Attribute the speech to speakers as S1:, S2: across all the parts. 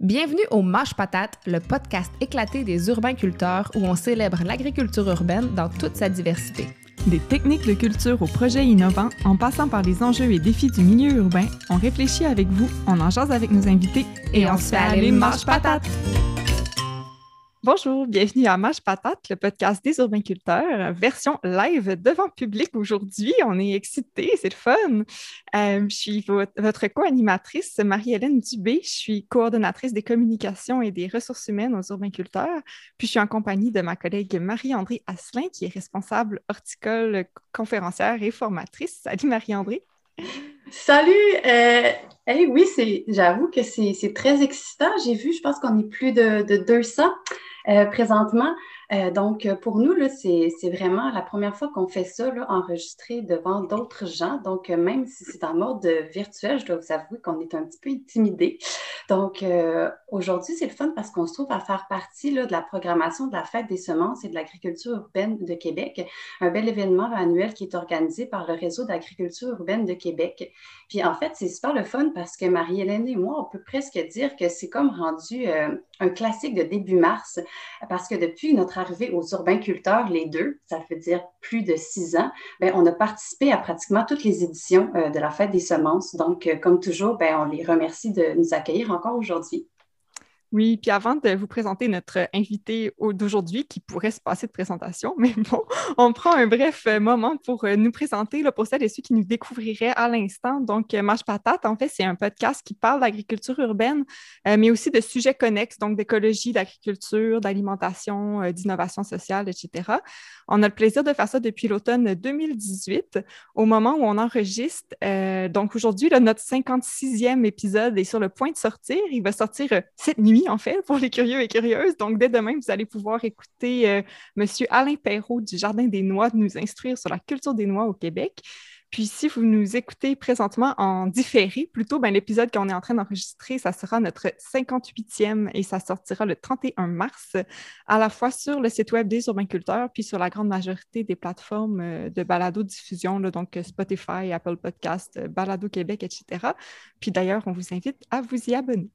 S1: Bienvenue au Mâche Patate, le podcast éclaté des urbains-culteurs où on célèbre l'agriculture urbaine dans toute sa diversité.
S2: Des techniques de culture aux projets innovants, en passant par les enjeux et défis du milieu urbain, on réfléchit avec vous, on en jase avec nos invités et, on, se fait aller Mâche Patate! Bonjour, bienvenue à Mâche Patate, le podcast des urbainculteurs, version live devant public aujourd'hui. On est excités, c'est le fun. Euh, je suis votre, co-animatrice, Marie-Hélène Dubé. Je suis coordonnatrice des communications et des ressources humaines aux urbainculteurs. Puis je suis en compagnie de ma collègue Marie-André Asselin, qui est responsable horticole, conférencière et formatrice. Salut Marie-André.
S3: Salut! Euh, oui, j'avoue que c'est très excitant. J'ai vu, je pense qu'on est plus de, de 200 euh, présentement. Euh, donc, pour nous, c'est vraiment la première fois qu'on fait ça, là, enregistré devant d'autres gens. Donc, même si c'est en mode virtuel, je dois vous avouer qu'on est un petit peu intimidé. Donc, euh, aujourd'hui, c'est le fun parce qu'on se trouve à faire partie là, de la programmation de la Fête des semences et de l'agriculture urbaine de Québec, un bel événement annuel qui est organisé par le Réseau d'agriculture urbaine de Québec. Puis, en fait, c'est super le fun parce que Marie-Hélène et moi, on peut presque dire que c'est comme rendu un classique de début mars parce que depuis notre arrivée aux urbainculteurs, les deux, ça veut dire plus de six ans, bien, on a participé à pratiquement toutes les éditions euh, de la Fête des semences. Donc, euh, comme toujours, bien, on les remercie de nous accueillir encore aujourd'hui.
S2: Oui, puis avant de vous présenter notre invité d'aujourd'hui qui pourrait se passer de présentation, mais bon, on prend un bref euh, moment pour euh, nous présenter là, pour celles et ceux qui nous découvriraient à l'instant. Donc, euh, Mâche Patate, en fait, c'est un podcast qui parle d'agriculture urbaine, mais aussi de sujets connexes, donc d'écologie, d'agriculture, d'alimentation, d'innovation sociale, etc. On a le plaisir de faire ça depuis l'automne 2018, au moment où on enregistre. donc, aujourd'hui, notre 56e épisode est sur le point de sortir. Il va sortir cette nuit en fait, pour les curieux et curieuses. Donc, dès demain, vous allez pouvoir écouter euh, M. Alain Perrault du Jardin des Noix nous instruire sur la culture des noix au Québec. Puis, si vous nous écoutez présentement en différé, plutôt, ben, l'épisode qu'on est en train d'enregistrer, ça sera notre 58e et ça sortira le 31 mars, à la fois sur le site web des urbainculteurs, puis sur la grande majorité des plateformes euh, de balado-diffusion, donc Spotify, Apple Podcast, Balado Québec, etc. Puis d'ailleurs, on vous invite à vous y abonner.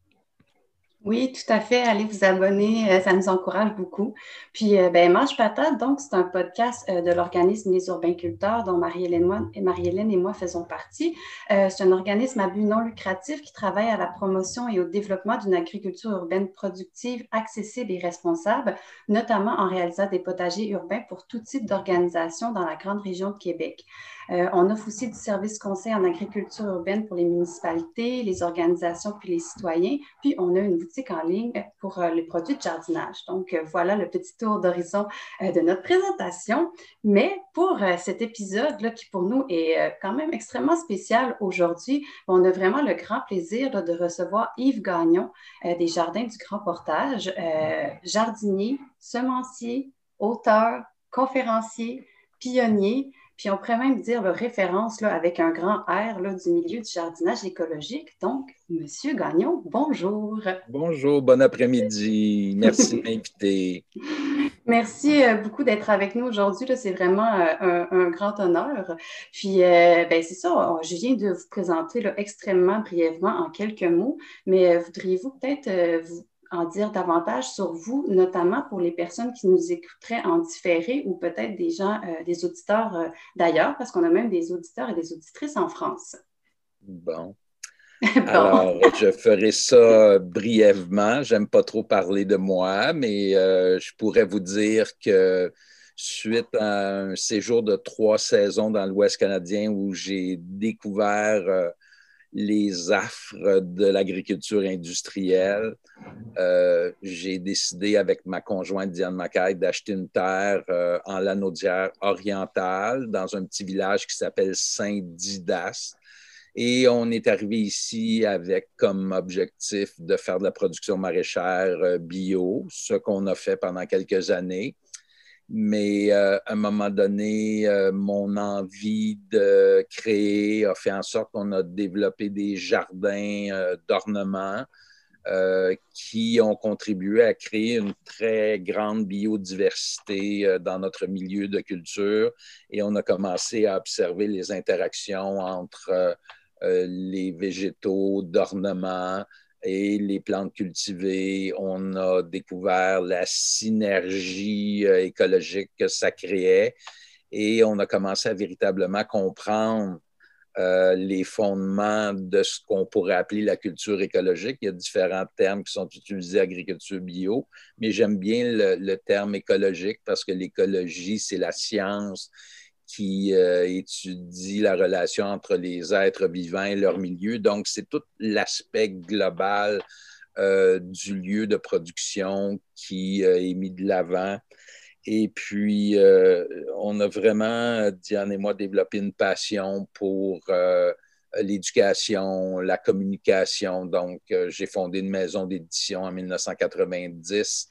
S3: Oui, tout à fait. Allez vous abonner, euh, ça nous encourage beaucoup. Puis, euh, ben, Mange Patate, donc, c'est un podcast euh, de l'organisme Les Urbainculteurs dont Marie-Hélène et, moi faisons partie. c'est un organisme à but non lucratif qui travaille à la promotion et au développement d'une agriculture urbaine productive, accessible et responsable, notamment en réalisant des potagers urbains pour tout type d'organisation dans la grande région de Québec. Euh, on offre aussi du service conseil en agriculture urbaine pour les municipalités, les organisations puis les citoyens. Puis, on a une boutique en ligne pour euh, les produits de jardinage. Donc, euh, voilà le petit tour d'horizon de notre présentation. Mais pour cet épisode-là, qui pour nous est quand même extrêmement spécial aujourd'hui, on a vraiment le grand plaisir de recevoir Yves Gagnon des Jardins du Grand Portage, jardinier, semencier, auteur, conférencier, pionnier. Puis on pourrait même dire référence là, avec un grand R là, du milieu du jardinage écologique. Donc, Monsieur Gagnon, bonjour.
S4: Bonjour, bon après-midi. Merci de m'inviter.
S3: Merci euh, beaucoup d'être avec nous aujourd'hui. C'est vraiment euh, un, grand honneur. Puis, euh, ben, c'est ça, je viens de vous présenter là, extrêmement brièvement en quelques mots, mais voudriez-vous peut-être vous en dire davantage sur vous, notamment pour les personnes qui nous écouteraient en différé ou peut-être des gens, euh, des auditeurs euh, d'ailleurs, parce qu'on a même des auditeurs et des auditrices en France.
S4: Bon. Alors, je ferai ça brièvement. J'aime pas trop parler de moi, mais euh, je pourrais vous dire que suite à un séjour de trois saisons dans l'Ouest canadien où j'ai découvert les affres de l'agriculture industrielle. Euh, j'ai décidé avec ma conjointe Diane Macaille d'acheter une terre euh, en Lanaudière orientale dans un petit village qui s'appelle Saint-Didas. Et on est arrivé ici avec comme objectif de faire de la production maraîchère euh, bio, ce qu'on a fait pendant quelques années mais à un moment donné, mon envie de créer a fait en sorte qu'on a développé des jardins euh, qui ont contribué à créer une très grande biodiversité dans notre milieu de culture et on a commencé à observer les interactions entre les végétaux d'ornement et les plantes cultivées. On a découvert la synergie euh, écologique que ça créait et on a commencé à véritablement comprendre euh, les fondements de ce qu'on pourrait appeler la culture écologique. Il y a différents termes qui sont utilisés, agriculture bio, mais j'aime bien le, terme écologique parce que l'écologie, c'est la science qui euh, étudie la relation entre les êtres vivants et leur milieu. Donc, c'est tout l'aspect global euh, du lieu de production qui est mis de l'avant. Et puis, euh, on a vraiment, Diane et moi, développé une passion pour euh, l'éducation, la communication. Donc, euh, j'ai fondé une maison d'édition en 1990.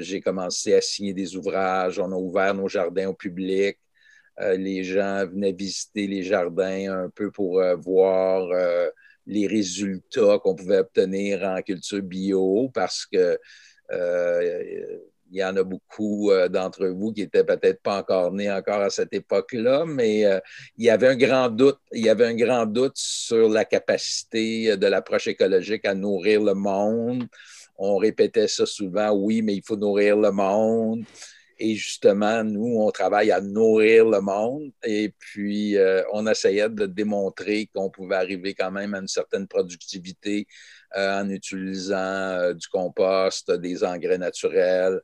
S4: j'ai commencé à signer des ouvrages. On a ouvert nos jardins au public. les gens venaient visiter les jardins un peu pour voir les résultats qu'on pouvait obtenir en culture bio parce que il y en a beaucoup euh, d'entre vous qui n'étaient peut-être pas encore nés encore à cette époque-là, mais euh, il y avait un grand doute. Il y avait un grand doute sur la capacité de l'approche écologique à nourrir le monde. On répétait ça souvent, oui, mais il faut nourrir le monde. Et justement, nous, on travaille à nourrir le monde. Et puis, euh, on essayait de démontrer qu'on pouvait arriver quand même à une certaine productivité euh, en utilisant euh, du compost, des engrais naturels.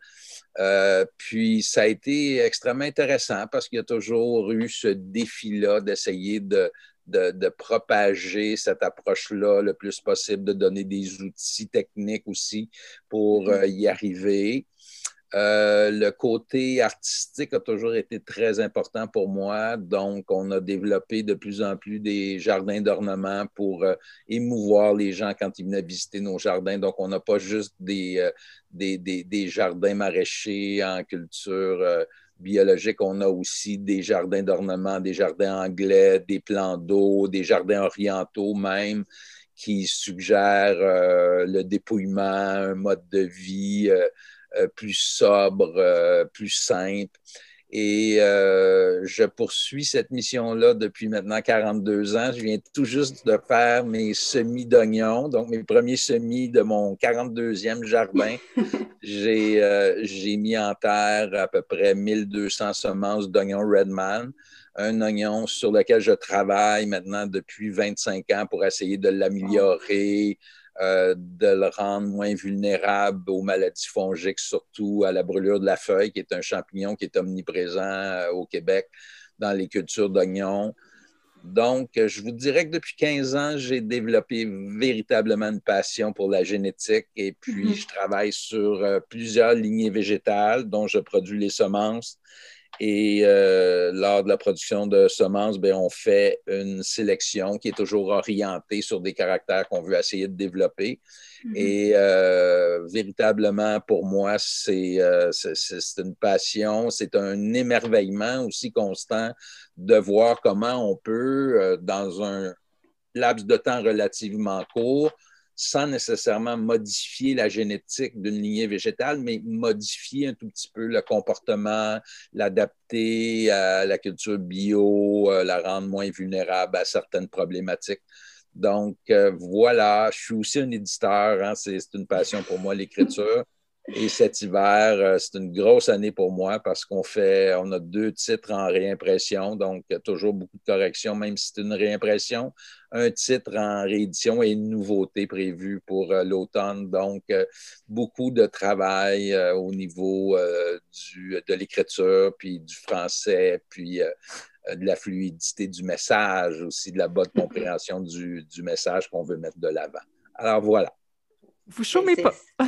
S4: Puis ça a été extrêmement intéressant parce qu'il y a toujours eu ce défi-là d'essayer de, de, propager cette approche-là le plus possible, de donner des outils techniques aussi pour mm-hmm. y arriver. Euh, le côté artistique a toujours été très important pour moi. Donc, on a développé de plus en plus des jardins d'ornement pour euh, émouvoir les gens quand ils venaient visiter nos jardins. Donc, on n'a pas juste des, euh, des, des, des, jardins maraîchers en culture biologique. On a aussi des jardins d'ornement, des jardins anglais, des plans d'eau, des jardins orientaux même qui suggèrent le dépouillement, un mode de vie plus sobre, euh, plus simple. Et euh, je poursuis cette mission-là depuis maintenant 42 ans. Je viens tout juste de faire mes semis d'oignons, donc mes premiers semis de mon 42e jardin. J'ai mis en terre à peu près 1200 semences d'oignons Redman, un oignon sur lequel je travaille maintenant depuis 25 ans pour essayer de l'améliorer, euh, de le rendre moins vulnérable aux maladies fongiques, surtout à la brûlure de la feuille, qui est un champignon qui est omniprésent euh, au Québec dans les cultures d'oignons. Donc, je vous dirais que depuis 15 ans, j'ai développé véritablement une passion pour la génétique et puis mm-hmm. je travaille sur euh, plusieurs lignées végétales dont je produis les semences et euh, lors de la production de semences, ben, on fait une sélection qui est toujours orientée sur des caractères qu'on veut essayer de développer. Mm-hmm. Et euh, véritablement, pour moi, euh, c'est une passion, c'est un émerveillement aussi constant de voir comment on peut, dans un laps de temps relativement court, sans nécessairement modifier la génétique d'une lignée végétale, mais modifier un tout petit peu le comportement, l'adapter à la culture bio, euh, la rendre moins vulnérable à certaines problématiques. Donc, euh, voilà, je suis aussi un éditeur, hein, c'est une passion pour moi, l'écriture. Et cet hiver, euh, c'est une grosse année pour moi parce qu'on fait, on a deux titres en réimpression, donc toujours beaucoup de corrections, même si c'est une réimpression. Un titre en réédition et une nouveauté prévue pour euh, l'automne. Donc, euh, beaucoup de travail au niveau de l'écriture, puis du français, puis de la fluidité du message, aussi de la bonne compréhension du message qu'on veut mettre de l'avant. Alors voilà.
S2: Vous chômez pas.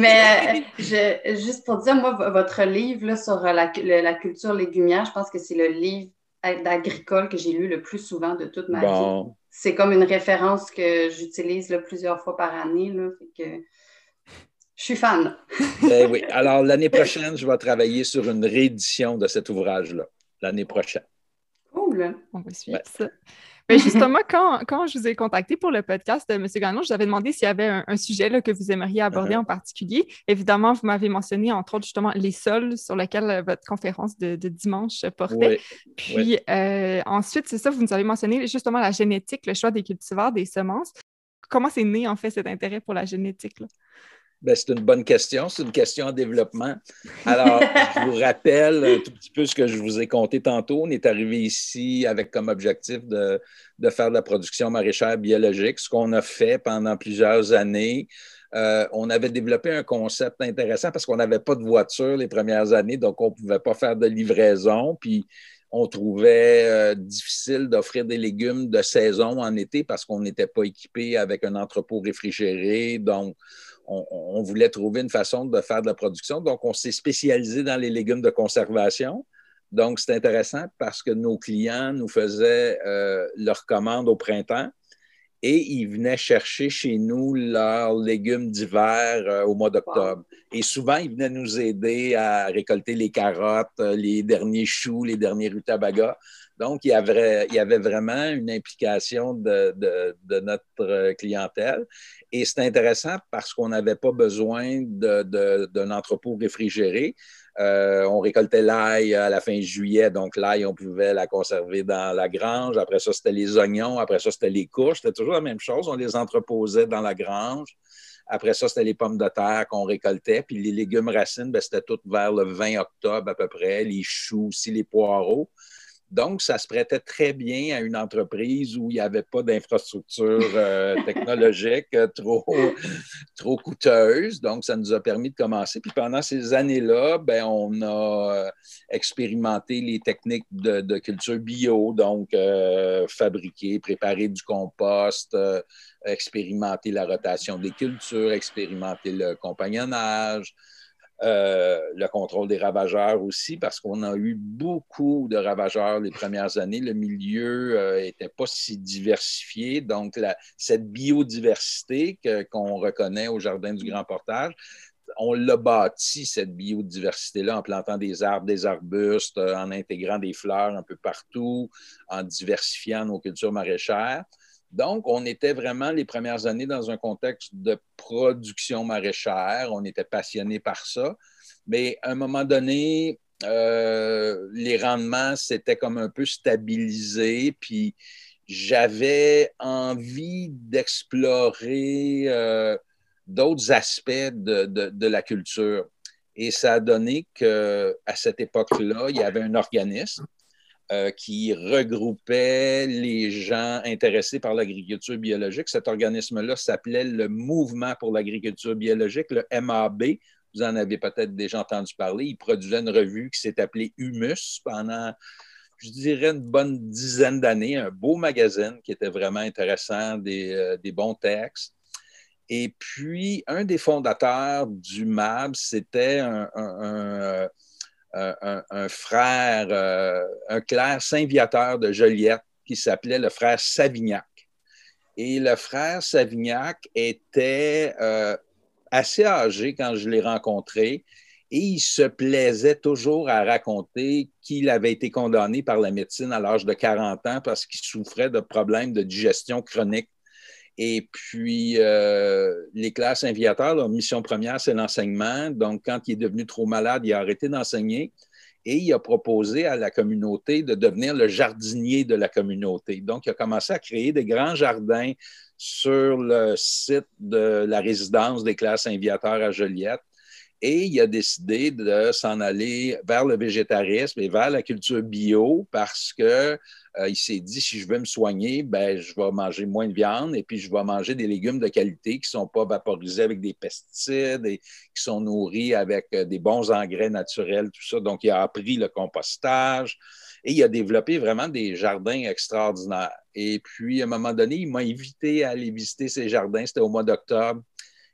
S3: Mais euh, juste pour dire, moi, votre livre sur la, culture légumière, je pense que c'est le livre d'agricole que j'ai lu le plus souvent de toute ma vie. C'est comme une référence que j'utilise plusieurs fois par année. Là, que je suis fan.
S4: ben oui. Alors, l'année prochaine, je vais travailler sur une réédition de cet ouvrage-là. L'année prochaine.
S3: Cool.
S2: On va suivre ça. Mais justement, quand, je vous ai contacté pour le podcast de M. Gagnon, je vous avais demandé s'il y avait un, sujet là, que vous aimeriez aborder uh-huh. en particulier. Évidemment, vous m'avez mentionné, entre autres, justement, les sols sur lesquels euh, votre conférence de, dimanche portait. Puis euh, ensuite, c'est ça, vous nous avez mentionné justement la génétique, le choix des cultivars, des semences. comment c'est né, en fait, cet intérêt pour la génétique?
S4: Ben, c'est une bonne question. C'est une question en développement. Alors, je vous rappelle un tout petit peu ce que je vous ai conté tantôt. On est arrivé ici avec comme objectif de, de faire de la production maraîchère biologique, ce qu'on a fait pendant plusieurs années. Euh, on avait développé un concept intéressant parce qu'on n'avait pas de voiture les premières années, donc on ne pouvait pas faire de livraison. Puis on trouvait euh, difficile d'offrir des légumes de saison en été parce qu'on n'était pas équipé avec un entrepôt réfrigéré. Donc, on, voulait trouver une façon de faire de la production. Donc, on s'est spécialisé dans les légumes de conservation. Donc, c'est intéressant parce que nos clients nous faisaient euh, leurs commandes au printemps et ils venaient chercher chez nous leurs légumes d'hiver euh, au mois d'octobre. Et souvent, ils venaient nous aider à récolter les carottes, euh, les derniers choux, les derniers rutabagas. Donc, il y avait, vraiment une implication de, notre clientèle. Et c'est intéressant parce qu'on n'avait pas besoin d'un entrepôt réfrigéré. Euh, on récoltait l'ail à la fin juillet, donc l'ail, on pouvait la conserver dans la grange. Après ça, c'était les oignons. Après ça, c'était les couches. C'était toujours la même chose. On les entreposait dans la grange. Après ça, c'était les pommes de terre qu'on récoltait. Puis les légumes racines, ben, c'était tout vers le 20 octobre à peu près. Les choux aussi, les poireaux. Donc, ça se prêtait très bien à une entreprise où il n'y avait pas d'infrastructure euh, technologique euh, trop, trop coûteuse. Donc, ça nous a permis de commencer. Puis pendant ces années-là, ben, on a euh, expérimenté les techniques de, culture bio, donc fabriquer, préparer du compost, expérimenter la rotation des cultures, expérimenter le compagnonnage. Euh, le contrôle des ravageurs aussi, parce qu'on a eu beaucoup de ravageurs les premières années. Le milieu n'était euh, pas si diversifié. Donc, cette biodiversité qu'on reconnaît au Jardin du Grand Portage, on l'a bâti, cette biodiversité-là, en plantant des arbres, des arbustes, euh, en intégrant des fleurs un peu partout, en diversifiant nos cultures maraîchères. Donc, on était vraiment les premières années dans un contexte de production maraîchère. On était passionné par ça. Mais à un moment donné, euh, les rendements s'étaient comme un peu stabilisés. Puis j'avais envie d'explorer euh, d'autres aspects de, la culture. Et ça a donné qu'à cette époque-là, il y avait un organisme euh, qui regroupait les gens intéressés par l'agriculture biologique. Cet organisme-là s'appelait le Mouvement pour l'agriculture biologique, le MAB. Vous en avez peut-être déjà entendu parler. Il produisait une revue qui s'est appelée Humus pendant, je dirais, une bonne dizaine d'années. Un beau magazine qui était vraiment intéressant, des, euh, bons textes. Et puis, un des fondateurs du MAB, c'était un, un, frère, euh, un clerc Saint-Viateur de Joliette qui s'appelait le frère Savignac. Et le frère Savignac était euh, assez âgé quand je l'ai rencontré et il se plaisait toujours à raconter qu'il avait été condamné par la médecine à l'âge de 40 ans parce qu'il souffrait de problèmes de digestion chronique et puis, euh, les classes inviateurs, leur mission première, c'est l'enseignement. Donc, quand il est devenu trop malade, il a arrêté d'enseigner et il a proposé à la communauté de devenir le jardinier de la communauté. Donc, il a commencé à créer des grands jardins sur le site de la résidence des classes inviateurs à Joliette. Et il a décidé de s'en aller vers le végétarisme et vers la culture bio parce que euh, il s'est dit si je veux me soigner, ben, je vais manger moins de viande et puis je vais manger des légumes de qualité qui ne sont pas vaporisés avec des pesticides et qui sont nourris avec euh, des bons engrais naturels, tout ça. Donc, il a appris le compostage et il a développé vraiment des jardins extraordinaires. Et puis, à un moment donné, il m'a invité à aller visiter ces jardins. C'était au mois d'octobre.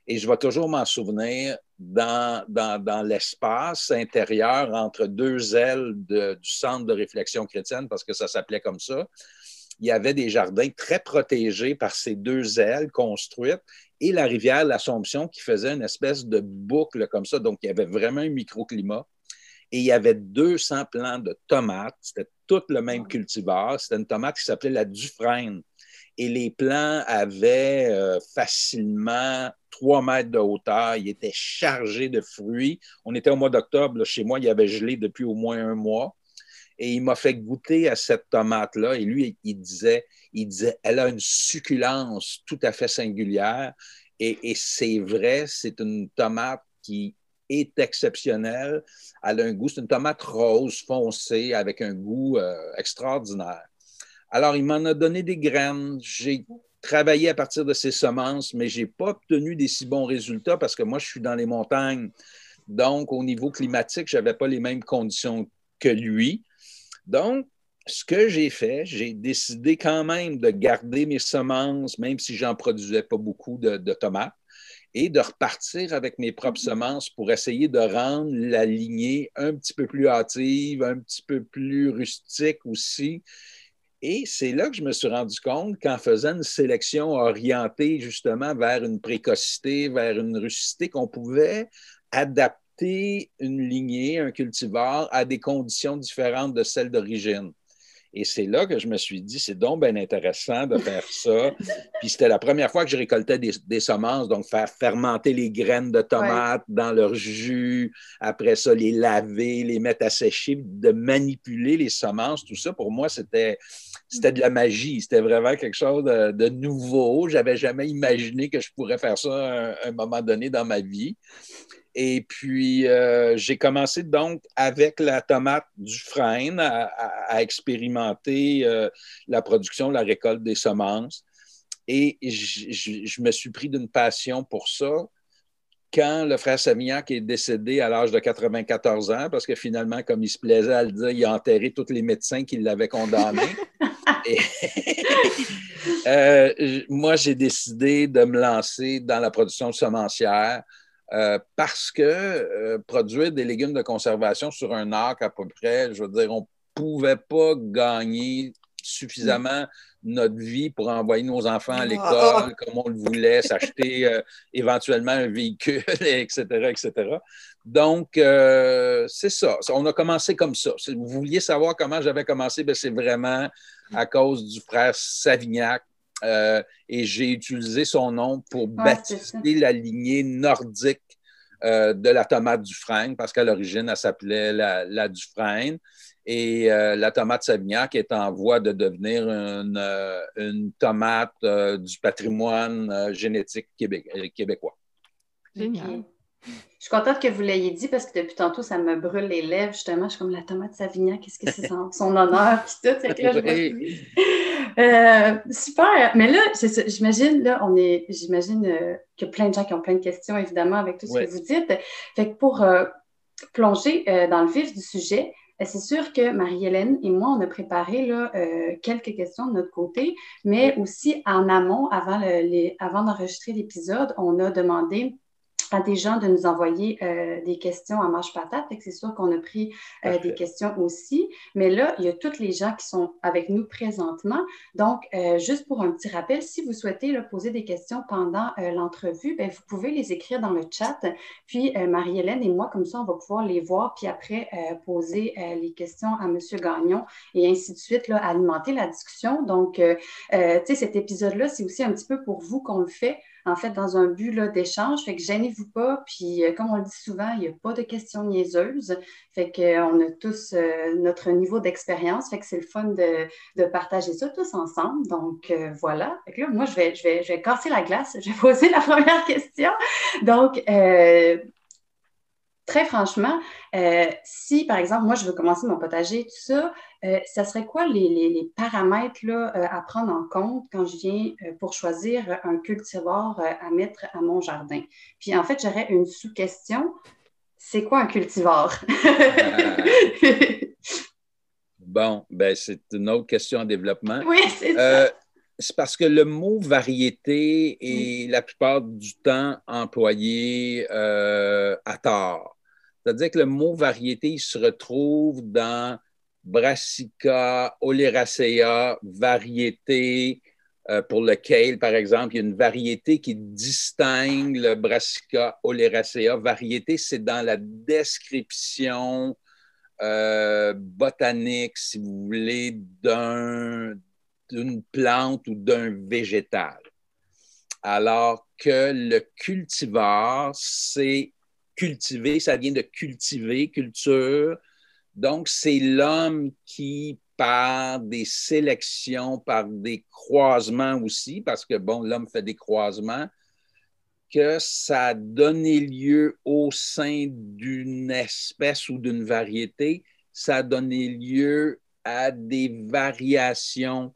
S4: Et je vais toujours m'en souvenir dans, dans, l'espace intérieur entre deux ailes du centre de réflexion chrétienne, parce que ça s'appelait comme ça. Il y avait des jardins très protégés par ces deux ailes construites et la rivière l'Assomption qui faisait une espèce de boucle comme ça. Donc, il y avait vraiment un microclimat. Et il y avait 200 plants de tomates. C'était tout le même cultivar. C'était une tomate qui s'appelait la Dufresne et les plants avaient euh, facilement 3 mètres de hauteur. Ils étaient chargés de fruits. On était au mois d'octobre. Chez moi, il avait gelé depuis au moins un mois. Et il m'a fait goûter à cette tomate-là. Et lui, il disait, il disait, elle a une succulence tout à fait singulière. Et, c'est vrai, c'est une tomate qui est exceptionnelle. Elle a un goût, c'est une tomate rose foncée avec un goût euh, extraordinaire. Alors, il m'en a donné des graines. J'ai travaillé à partir de ces semences, mais je n'ai pas obtenu des si bons résultats parce que moi, je suis dans les montagnes. Donc, au niveau climatique, je n'avais pas les mêmes conditions que lui. Donc, ce que j'ai fait, j'ai décidé quand même de garder mes semences, même si j'en produisais pas beaucoup de, tomates, et de repartir avec mes propres mhm. semences pour essayer de rendre la lignée un petit peu plus hâtive, un petit peu plus rustique aussi. Et c'est là que je me suis rendu compte qu'en faisant une sélection orientée justement vers une précocité, vers une rusticité, qu'on pouvait adapter une lignée, un cultivar à des conditions différentes de celles d'origine. Et c'est là que je me suis dit, c'est donc bien intéressant de faire ça. Puis c'était la première fois que je récoltais des, semences, donc faire fermenter les graines de tomates dans leur jus, après ça, les laver, les mettre à sécher, de manipuler les semences, tout ça, pour moi, c'était, c'était de la magie. C'était vraiment quelque chose de, nouveau. Je n'avais jamais imaginé que je pourrais faire ça à un moment donné dans ma vie. Et puis, euh, j'ai commencé donc avec la tomate du frein à, expérimenter euh, la production, la récolte des semences. Et je, me suis pris d'une passion pour ça quand le frère Savignac est décédé à l'âge de 94 ans, parce que finalement, comme il se plaisait à le dire, il a enterré tous les médecins qui l'avaient condamné. Et, euh, moi, j'ai décidé de me lancer dans la production semencière euh, parce que euh, produire des légumes de conservation sur un arc à peu près, je veux dire, on ne pouvait pas gagner suffisamment notre vie pour envoyer nos enfants à l'école comme on le voulait, s'acheter euh, éventuellement un véhicule, etc., etc. Donc, c'est ça. On a commencé comme ça. Si vous vouliez savoir comment j'avais commencé, ben, c'est vraiment à cause du frère Savignac euh, et j'ai utilisé son nom pour baptiser la lignée nordique euh, de la tomate Dufresne, parce qu'à l'origine, elle s'appelait la, la, Dufresne. Et euh, la tomate Savignac est en voie de devenir une, tomate du patrimoine génétique québécois.
S2: Génial.
S3: Je suis contente que vous l'ayez dit parce que depuis tantôt, ça me brûle les lèvres. Justement, je suis comme la tomate Savignac, qu'est-ce que c'est son, honneur, puis tout? Euh, super. Mais là, j'imagine, là, on est, j'imagine euh, qu'il y a plein de gens qui ont plein de questions, évidemment, avec tout ce que vous dites. Fait que pour euh, plonger dans le vif du sujet, c'est sûr que Marie-Hélène et moi, on a préparé là, quelques questions de notre côté, mais aussi en amont, avant, avant d'enregistrer l'épisode, on a demandé à des gens de nous envoyer euh, des questions à Marche Patate. C'est sûr qu'on a pris euh, des questions aussi. Mais là, il y a tous les gens qui sont avec nous présentement. Donc, euh, juste pour un petit rappel, si vous souhaitez poser des questions pendant l'entrevue, ben, vous pouvez les écrire dans le chat. Puis, Marie-Hélène et moi, comme ça, on va pouvoir les voir, puis après, poser les questions à M. Gagnon et ainsi de suite, là, alimenter la discussion. Donc, tu sais, cet épisode-là, c'est aussi un petit peu pour vous qu'on le fait en fait, dans un but d'échange. Fait que gênez-vous pas. Puis, euh, comme on le dit souvent, il n'y a pas de questions niaiseuses. Fait qu'on a tous euh, notre niveau d'expérience. Fait que c'est le fun de, partager ça tous ensemble. Donc, euh, voilà. Fait que là, moi, je vais, je, vais, je vais casser la glace. Je vais poser la première question. Donc, très franchement, euh, si par exemple, moi, je veux commencer mon potager, tout ça, euh, ça serait quoi les, paramètres là, euh, à prendre en compte quand je viens pour choisir un cultivar à mettre à mon jardin? Puis en fait, j'aurais une sous-question. C'est quoi un cultivar?
S4: bon, ben, c'est une autre question en développement.
S3: Oui, c'est ça
S4: c'est parce que le mot variété est la plupart du temps employé à tort. C'est-à-dire que le mot variété, il se retrouve dans brassica, oleracea, variété. Euh, pour le kale, par exemple, il y a une variété qui distingue le brassica oleracea. Variété, c'est dans la description euh, botanique, si vous voulez, d'une plante ou d'un végétal. Alors que le cultivar, c'est cultiver, ça vient de cultiver, culture. Donc, c'est l'homme qui, par des sélections, par des croisements aussi, parce que, bon, l'homme fait des croisements, que ça a donné lieu au sein d'une espèce ou d'une variété, ça a donné lieu à des variations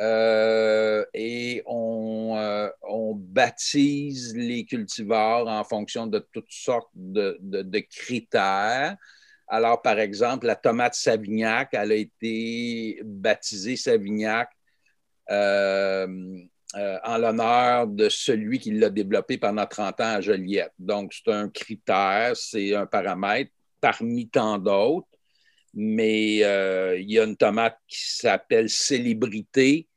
S4: euh, et on, euh, on, baptise les cultivars en fonction de toutes sortes de, critères. Alors, par exemple, la tomate Savignac, elle a été baptisée Savignac euh, en l'honneur de celui qui l'a développée pendant 30 ans à Joliette. Donc, c'est un critère, c'est un paramètre parmi tant d'autres mais euh, il y a une tomate qui s'appelle Célébrité.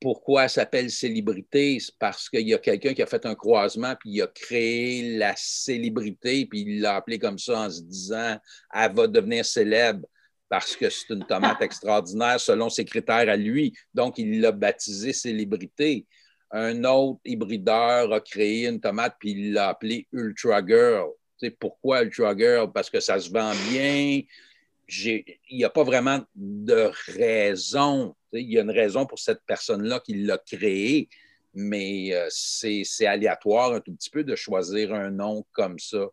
S4: Pourquoi elle s'appelle Célébrité? C'est parce qu'il y a quelqu'un qui a fait un croisement, puis il a créé la célébrité, puis il l'a appelé comme ça en se disant elle va devenir célèbre parce que c'est une tomate extraordinaire selon ses critères à lui. Donc, il l'a baptisé Célébrité. Un autre hybrideur a créé une tomate, puis il l'a appelé Ultra Girl. Tu pourquoi Ultra Girl? Parce que ça se vend bien, il n'y a pas vraiment de raison. Il y a une raison pour cette personne-là qui l'a créé, mais euh, c'est aléatoire un tout petit peu de choisir un nom comme ça.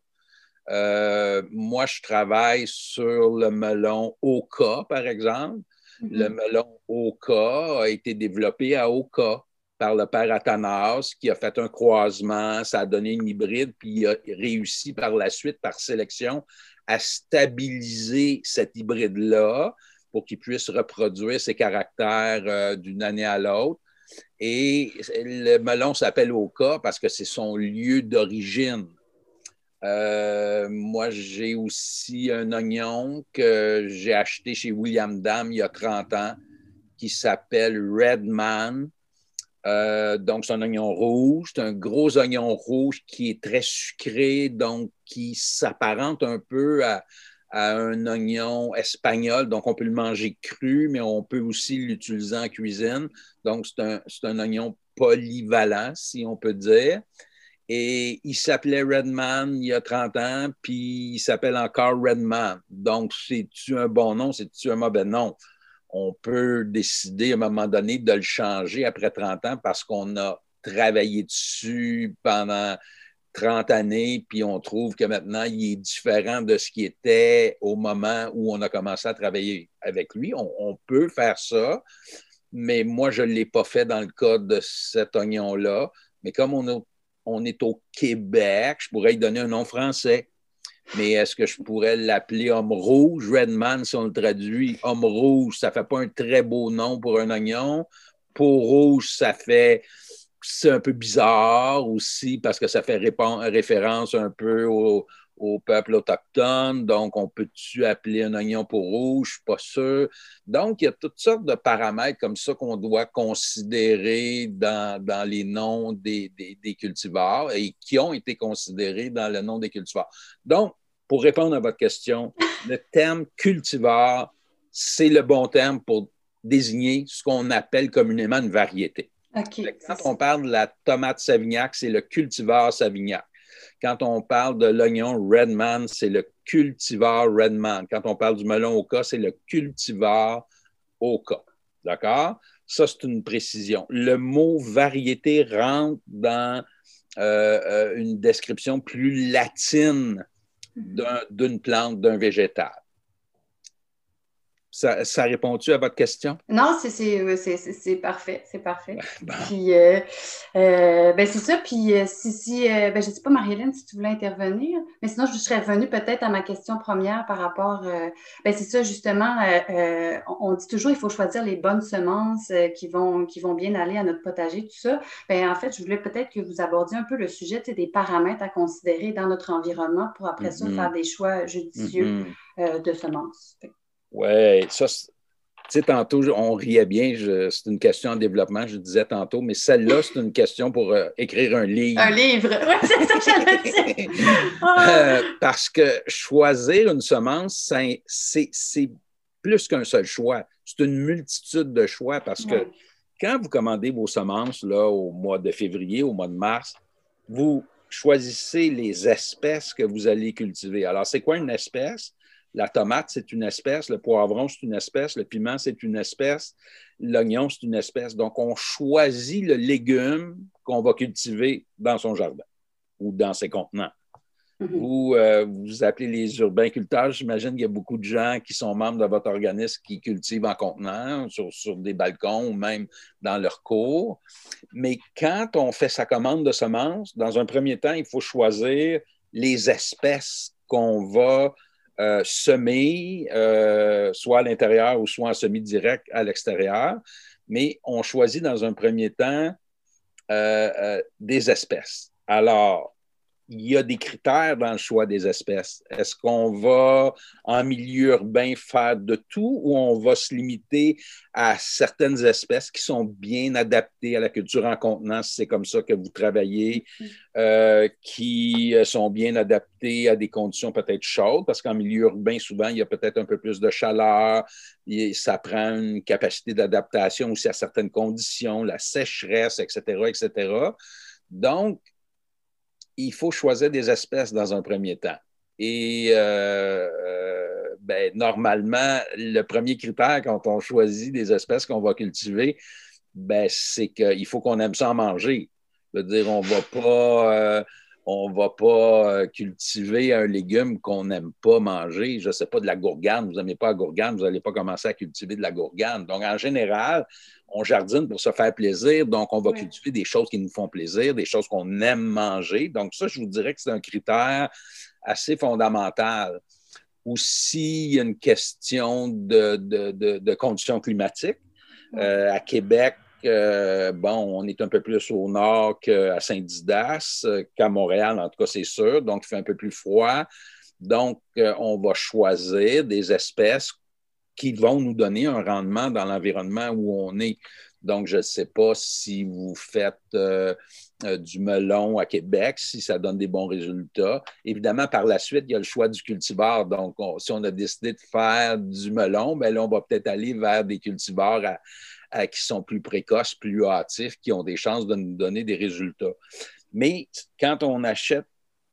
S4: Euh, moi, je travaille sur le melon Oka, par exemple. Mm-hmm. Le melon Oka a été développé à Oka par le père Athanas, qui a fait un croisement, ça a donné une hybride, puis il a réussi par la suite, par sélection, à stabiliser cet hybride-là pour qu'il puisse reproduire ses caractères euh, d'une année à l'autre. Et le melon s'appelle Oka parce que c'est son lieu d'origine. Euh, moi, j'ai aussi un oignon que j'ai acheté chez William Dam il y a 30 ans qui s'appelle Redman. Euh, donc, c'est un oignon rouge. C'est un gros oignon rouge qui est très sucré, donc qui s'apparente un peu à, un oignon espagnol. Donc, on peut le manger cru, mais on peut aussi l'utiliser en cuisine. Donc, c'est un, un, oignon polyvalent, si on peut dire. Et il s'appelait Redman il y a 30 ans, puis il s'appelle encore Redman. Donc, c'est-tu un bon nom, c'est-tu un mauvais nom? on peut décider à un moment donné de le changer après 30 ans parce qu'on a travaillé dessus pendant 30 années, puis on trouve que maintenant, il est différent de ce qui était au moment où on a commencé à travailler avec lui. On, peut faire ça, mais moi, je ne l'ai pas fait dans le cas de cet oignon-là. Mais comme on, on est au Québec, je pourrais lui donner un nom français mais est-ce que je pourrais l'appeler homme rouge? Redman, si on le traduit, homme rouge, ça ne fait pas un très beau nom pour un oignon. Peau rouge, ça fait. C'est un peu bizarre aussi parce que ça fait référence un peu au, peuple autochtone. Donc, on peut-tu appeler un oignon pour rouge? Je suis pas sûr. Donc, il y a toutes sortes de paramètres comme ça qu'on doit considérer dans, les noms des, des, cultivars et qui ont été considérés dans le nom des cultivars. Donc, pour répondre à votre question, le terme cultivar, c'est le bon terme pour désigner ce qu'on appelle communément une variété. Quand on parle de la tomate Savignac, c'est le cultivar Savignac. Quand on parle de l'oignon Redman, c'est le cultivar Redman. Quand on parle du melon Oka, c'est le cultivar Oka. D'accord? Ça, c'est une précision. Le mot variété rentre dans euh, euh, une description plus latine d'une plante, d'un végétal. Ça, ça répond-tu à votre question?
S3: Non, c'est parfait. C'est parfait. Puis, euh, euh, ben c'est ça. Puis, euh, si, si ben, je ne sais pas, Marie-Hélène, si tu voulais intervenir, mais sinon, je serais revenue peut-être à ma question première par rapport. ben, c'est ça, justement. on dit toujours il faut choisir les bonnes semences qui, vont, qui vont bien aller à notre potager, tout ça. Ben, en fait, je voulais peut-être que vous abordiez un peu le sujet des paramètres à considérer dans notre environnement pour après ça mm-hmm. faire des choix judicieux mm-hmm. de semences.
S4: Oui, ça, tu sais, tantôt, on riait bien, c'est une question en développement, je disais tantôt, mais celle-là, c'est une question pour euh, écrire un livre.
S3: Un livre, oui, c'est ça que j'allais dire.
S4: Euh, parce que choisir une semence, c'est plus qu'un seul choix. C'est une multitude de choix parce que quand vous commandez vos semences là, au mois de février, au mois de mars, vous choisissez les espèces que vous allez cultiver. Alors, c'est quoi une espèce? La tomate, c'est une espèce, le poivron, c'est une espèce, le piment, c'est une espèce, l'oignon, c'est une espèce. Donc, on choisit le légume qu'on va cultiver dans son jardin ou dans ses contenants. Mhm. Vous, euh, vous appelez les urbains-culteurs. J'imagine qu'il y a beaucoup de gens qui sont membres de votre organisme qui cultivent en contenant, sur, sur, des balcons ou même dans leur cours. Mais quand on fait sa commande de semences, dans un premier temps, il faut choisir les espèces qu'on va euh, euh, soit à l'intérieur ou soit en semi-direct à l'extérieur. Mais on choisit dans un premier temps des espèces. Alors, il y a des critères dans le choix des espèces. Est-ce qu'on va en milieu urbain faire de tout ou on va se limiter à certaines espèces qui sont bien adaptées à la culture en contenant, si c'est comme ça que vous travaillez, euh, qui sont bien adaptées à des conditions peut-être chaudes, parce qu'en milieu urbain, souvent, il y a peut-être un peu plus de chaleur, et ça prend une capacité d'adaptation aussi à certaines conditions, la sécheresse, etc., etc. Donc, il faut choisir des espèces dans un premier temps. Et euh, euh, ben, normalement, le premier critère quand on choisit des espèces qu'on va cultiver, ben, c'est qu'il faut qu'on aime ça en manger. Je veux dire, on va pas, euh, on va pas cultiver un légume qu'on n'aime pas manger. Je ne sais pas, de la gourgane. Vous n'aimez pas la gourgane, vous n'allez pas commencer à cultiver de la gourgane. Donc, en général, on jardine pour se faire plaisir, donc on va cultiver des choses qui nous font plaisir, des choses qu'on aime manger. Donc ça, je vous dirais que c'est un critère assez fondamental. Aussi, il y a une question de, conditions climatiques. Euh, à Québec, euh, bon, on est un peu plus au nord qu'à Saint-Didas, euh, qu'à Montréal, en tout cas, c'est sûr. Donc, il fait un peu plus froid. Donc, on va choisir des espèces qui vont nous donner un rendement dans l'environnement où on est. Donc, je ne sais pas si vous faites euh, euh, du melon à Québec, si ça donne des bons résultats. Évidemment, par la suite, il y a le choix du cultivar. Donc, si on a décidé de faire du melon, bien là, on va peut-être aller vers des cultivars qui sont plus précoces, plus hâtifs, qui ont des chances de nous donner des résultats. Mais quand on achète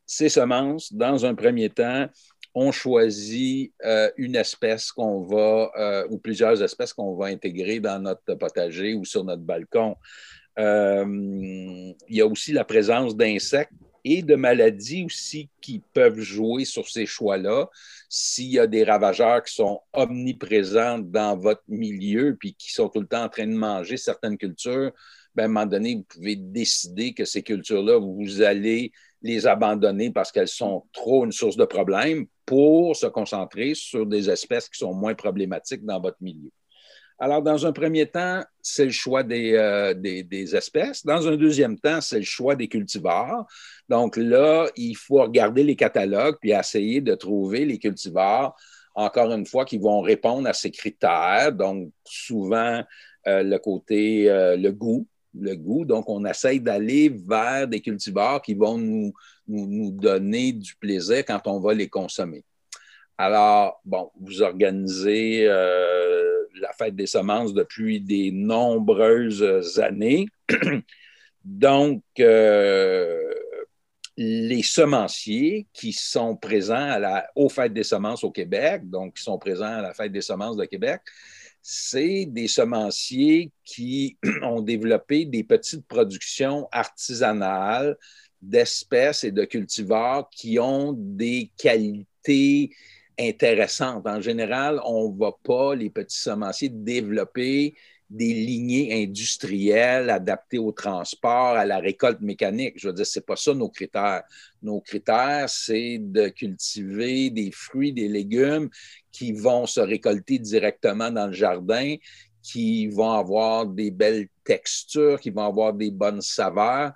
S4: ces semences, dans un premier temps, on choisit euh, une espèce qu'on va, euh, ou plusieurs espèces qu'on va intégrer dans notre potager ou sur notre balcon. Euh, il y a aussi la présence d'insectes et de maladies aussi qui peuvent jouer sur ces choix-là. S'il y a des ravageurs qui sont omniprésents dans votre milieu puis qui sont tout le temps en train de manger certaines cultures, ben, à un moment donné, vous pouvez décider que ces cultures-là, vous allez les abandonner parce qu'elles sont trop une source de problèmes pour se concentrer sur des espèces qui sont moins problématiques dans votre milieu. Alors, dans un premier temps, c'est le choix euh, des, espèces. Dans un deuxième temps, c'est le choix des cultivars. Donc là, il faut regarder les catalogues puis essayer de trouver les cultivars, encore une fois, qui vont répondre à ces critères. Donc, souvent, euh, le côté, euh, le goût, le goût. Donc, on essaye d'aller vers des cultivars qui vont nous, donner du plaisir quand on va les consommer. Alors, bon, vous organisez la fête des semences depuis des nombreuses années. Donc, euh, les semenciers qui sont présents à la, aux fêtes des semences au Québec, donc qui sont présents à la fête des semences de Québec, c'est des semenciers qui ont développé des petites productions artisanales d'espèces et de cultivars qui ont des qualités En général, on ne va pas, les petits semenciers, développer des lignées industrielles adaptées au transport, à la récolte mécanique. Je veux dire, ce n'est pas ça nos critères. Nos critères, c'est de cultiver des fruits, des légumes qui vont se récolter directement dans le jardin, qui vont avoir des belles textures, qui vont avoir des bonnes saveurs.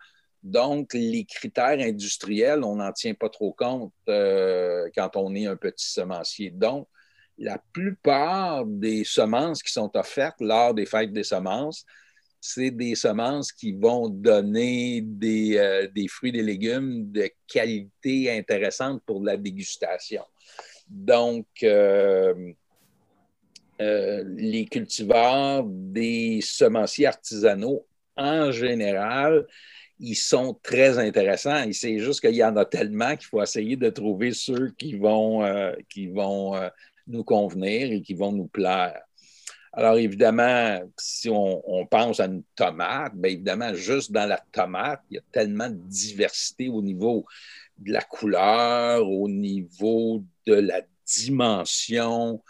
S4: Donc, les critères industriels, on n'en tient pas trop compte euh, quand on est un petit semencier. Donc, la plupart des semences qui sont offertes lors des fêtes des semences, c'est des semences qui vont donner des, euh, fruits, des légumes de qualité intéressante pour la dégustation. Donc, euh, les cultivars des semenciers artisanaux, en général, ils sont très intéressants. C'est juste qu'il y en a tellement qu'il faut essayer de trouver ceux qui vont, euh, qui vont euh, nous convenir et qui vont nous plaire. Alors, évidemment, si on, pense à une tomate, bien évidemment, juste dans la tomate, il y a tellement de diversité au niveau de la couleur, au niveau de la dimension,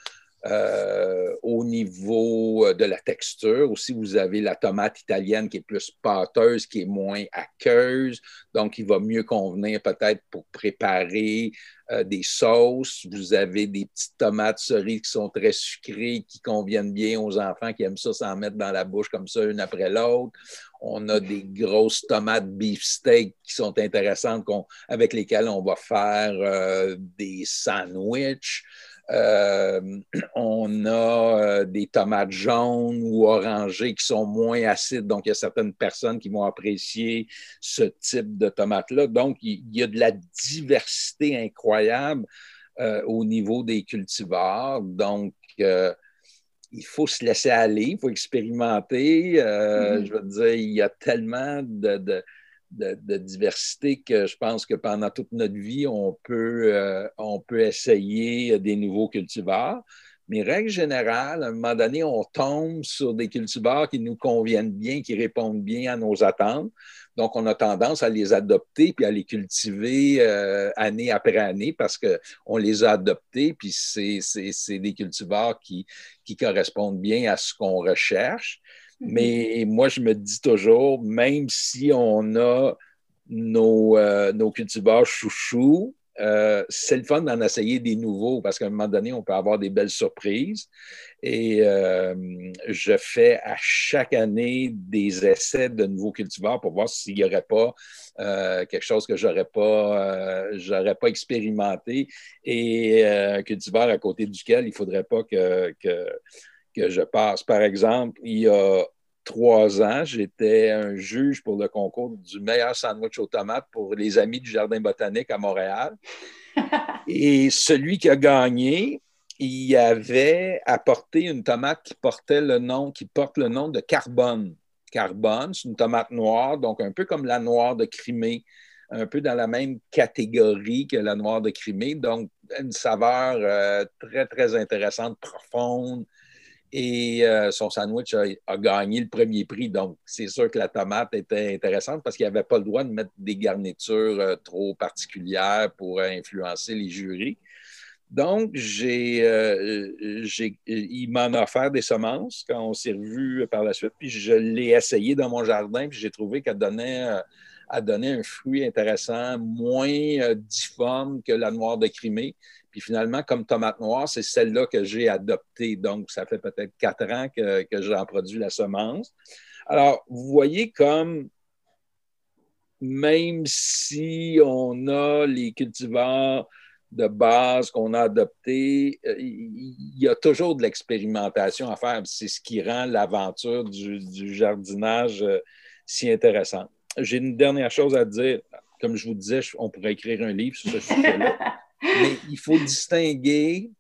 S4: euh, au niveau euh, de la texture. Aussi, vous avez la tomate italienne qui est plus pâteuse, qui est moins aqueuse, donc il va mieux convenir peut-être pour préparer euh, des sauces. Vous avez des petites tomates cerises qui sont très sucrées, qui conviennent bien aux enfants qui aiment ça s'en mettre dans la bouche comme ça, une après l'autre. On a des grosses tomates beefsteak qui sont intéressantes, avec lesquelles on va faire des sandwichs. Euh, on a euh, des tomates jaunes ou orangées qui sont moins acides. Donc, il y a certaines personnes qui vont apprécier ce type de tomates-là. Donc, il y a de la diversité incroyable euh, au niveau des cultivars. Donc, il faut se laisser aller, il faut expérimenter. Mm-hmm. Je veux dire, il y a tellement de de, diversité que je pense que pendant toute notre vie, on peut, euh, on peut essayer des nouveaux cultivars. Mais règle générale, à un moment donné, on tombe sur des cultivars qui nous conviennent bien, qui répondent bien à nos attentes. Donc, on a tendance à les adopter puis à les cultiver euh, année après année parce qu'on les a adoptés, puis c'est des cultivars qui, qui correspondent bien à ce qu'on recherche. Mais moi, je me dis toujours, même si on a nos, euh, nos cultivars chouchous, euh, c'est le fun d'en essayer des nouveaux parce qu'à un moment donné, on peut avoir des belles surprises. Et euh, je fais à chaque année des essais de nouveaux cultivars pour voir s'il n'y aurait pas quelque chose que je n'aurais pas, pas expérimenté et un cultivar à côté duquel il ne faudrait pas que que je passe. Par exemple, il y a trois ans, j'étais un juge pour le concours du meilleur sandwich aux tomates pour les amis du Jardin botanique à Montréal. Et celui qui a gagné, il avait apporté une tomate qui portait le nom, qui porte le nom de carbone. Carbone, c'est une tomate noire, donc un peu comme la noire de Crimée, un peu dans la même catégorie que la noire de Crimée, donc une saveur euh, très, très intéressante, profonde, et euh, son sandwich a, gagné le premier prix. Donc, c'est sûr que la tomate était intéressante parce qu'il n'y avait pas le droit de mettre des garnitures euh, trop particulières pour influencer les jurys. Donc, j'ai, euh, il m'en a offert des semences quand on s'est revu par la suite. Puis, je l'ai essayé dans mon jardin. Puis, j'ai trouvé qu'elle donnait, donnait un fruit intéressant, moins difforme que la noire de Crimée. Puis finalement, comme tomate noire, c'est celle-là que j'ai adoptée. Donc, ça fait peut-être quatre ans que, que j'en produis la semence. Alors, vous voyez comme même si on a les cultivars de base qu'on a adoptés, euh, il y a toujours de l'expérimentation à faire. C'est ce qui rend l'aventure du, du, jardinage euh, si intéressante. J'ai une dernière chose à dire. Comme je vous disais, on pourrait écrire un livre sur ce sujet-là. Mais il faut distinguer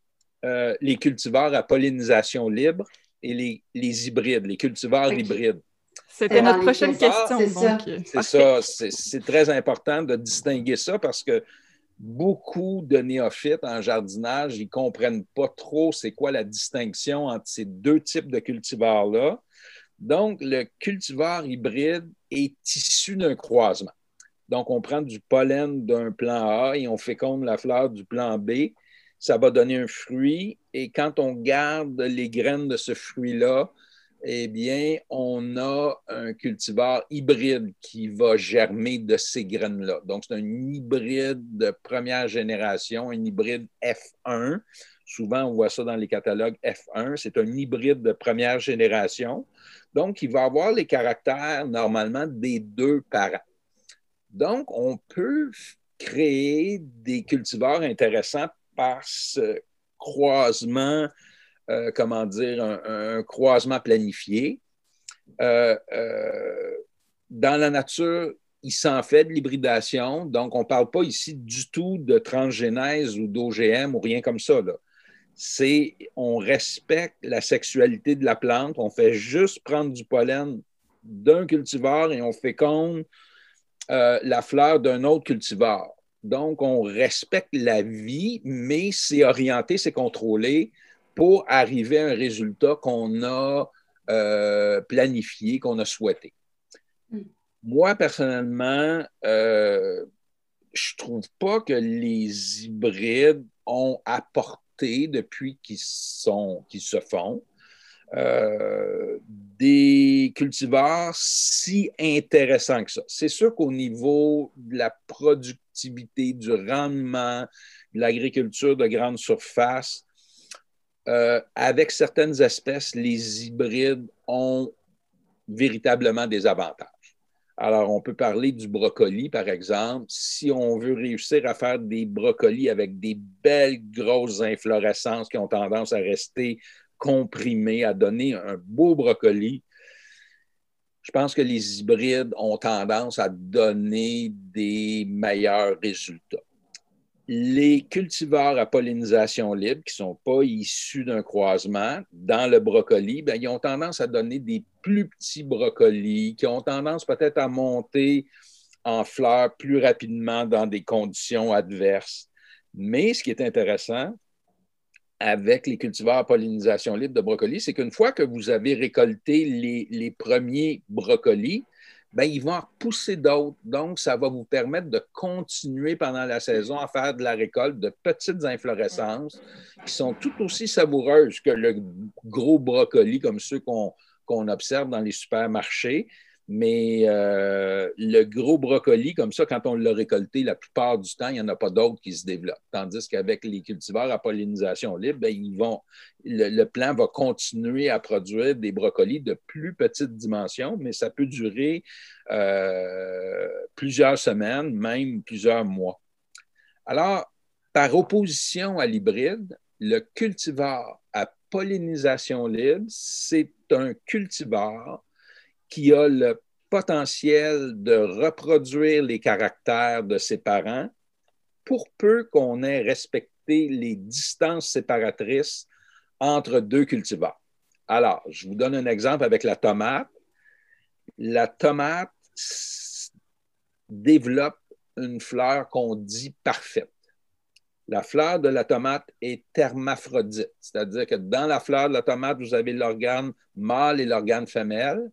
S4: euh, les cultivars à pollinisation libre et les, les hybrides, les cultivars hybrides.
S2: C'était notre prochaine question.
S4: C'est ça, c'est très important de distinguer ça parce que beaucoup de néophytes en jardinage, ils ne comprennent pas trop c'est quoi la distinction entre ces deux types de cultivars-là. Donc, le cultivar hybride est issu d'un croisement. Donc, on prend du pollen d'un plant A et on féconde la fleur du plant B. Ça va donner un fruit. Et quand on garde les graines de ce fruit-là, eh bien, on a un cultivar hybride qui va germer de ces graines-là. Donc, c'est un hybride de première génération, un hybride F1. Souvent, on voit ça dans les catalogues F1. C'est un hybride de première génération. Donc, il va avoir les caractères normalement des deux parents. Donc, on peut créer des cultivars intéressants par ce croisement, euh, comment dire, un, croisement planifié. Euh, euh, dans la nature, il s'en fait de l'hybridation, donc on ne parle pas ici du tout de transgénèse ou d'OGM ou rien comme ça. C'est, on respecte la sexualité de la plante, on fait juste prendre du pollen d'un cultivar et on féconde euh, la fleur d'un autre cultivar. Donc, on respecte la vie, mais c'est orienté, c'est contrôlé pour arriver à un résultat qu'on a euh, planifié, qu'on a souhaité. Hmm. Moi, personnellement, euh, je ne trouve pas que les hybrides ont apporté depuis qu'ils se font. Euh, des cultivars si intéressants que ça. C'est sûr qu'au niveau de la productivité, du rendement, de l'agriculture de grande surface, euh, avec certaines espèces, les hybrides ont véritablement des avantages. Alors, on peut parler du brocoli, par exemple. Si on veut réussir à faire des brocolis avec des belles grosses inflorescences qui ont tendance à rester comprimées, à donner un beau brocoli, je pense que les hybrides ont tendance à donner des meilleurs résultats les cultivars à pollinisation libre, qui ne sont pas issus d'un croisement, dans le brocoli, bien, ils ont tendance à donner des plus petits brocolis, qui ont tendance peut-être à monter en fleurs plus rapidement dans des conditions adverses. Mais ce qui est intéressant avec les cultivars à pollinisation libre de brocoli, c'est qu'une fois que vous avez récolté les premiers brocolis, ben, ils vont en pousser d'autres. Donc, ça va vous permettre de continuer pendant la saison à faire de la récolte de petites inflorescences qui sont tout aussi savoureuses que le gros brocoli comme ceux qu'on observe dans les supermarchés. Mais euh, le gros brocoli, comme ça, quand on l'a récolté, la plupart du temps, il n'y en a pas d'autres qui se développent. Tandis qu'avec les cultivars à pollinisation libre, ben, ils vont, le, plant va continuer à produire des brocolis de plus petite dimension, mais ça peut durer euh, plusieurs semaines, même plusieurs mois. Alors, par opposition à l'hybride, le cultivar à pollinisation libre, c'est un cultivar qui a le potentiel de reproduire les caractères de ses parents pour peu qu'on ait respecté les distances séparatrices entre deux cultivars. Alors, je vous donne un exemple avec la tomate. La tomate développe une fleur qu'on dit parfaite. La fleur de la tomate est hermaphrodite, c'est-à-dire que dans la fleur de la tomate, vous avez l'organe mâle et l'organe femelle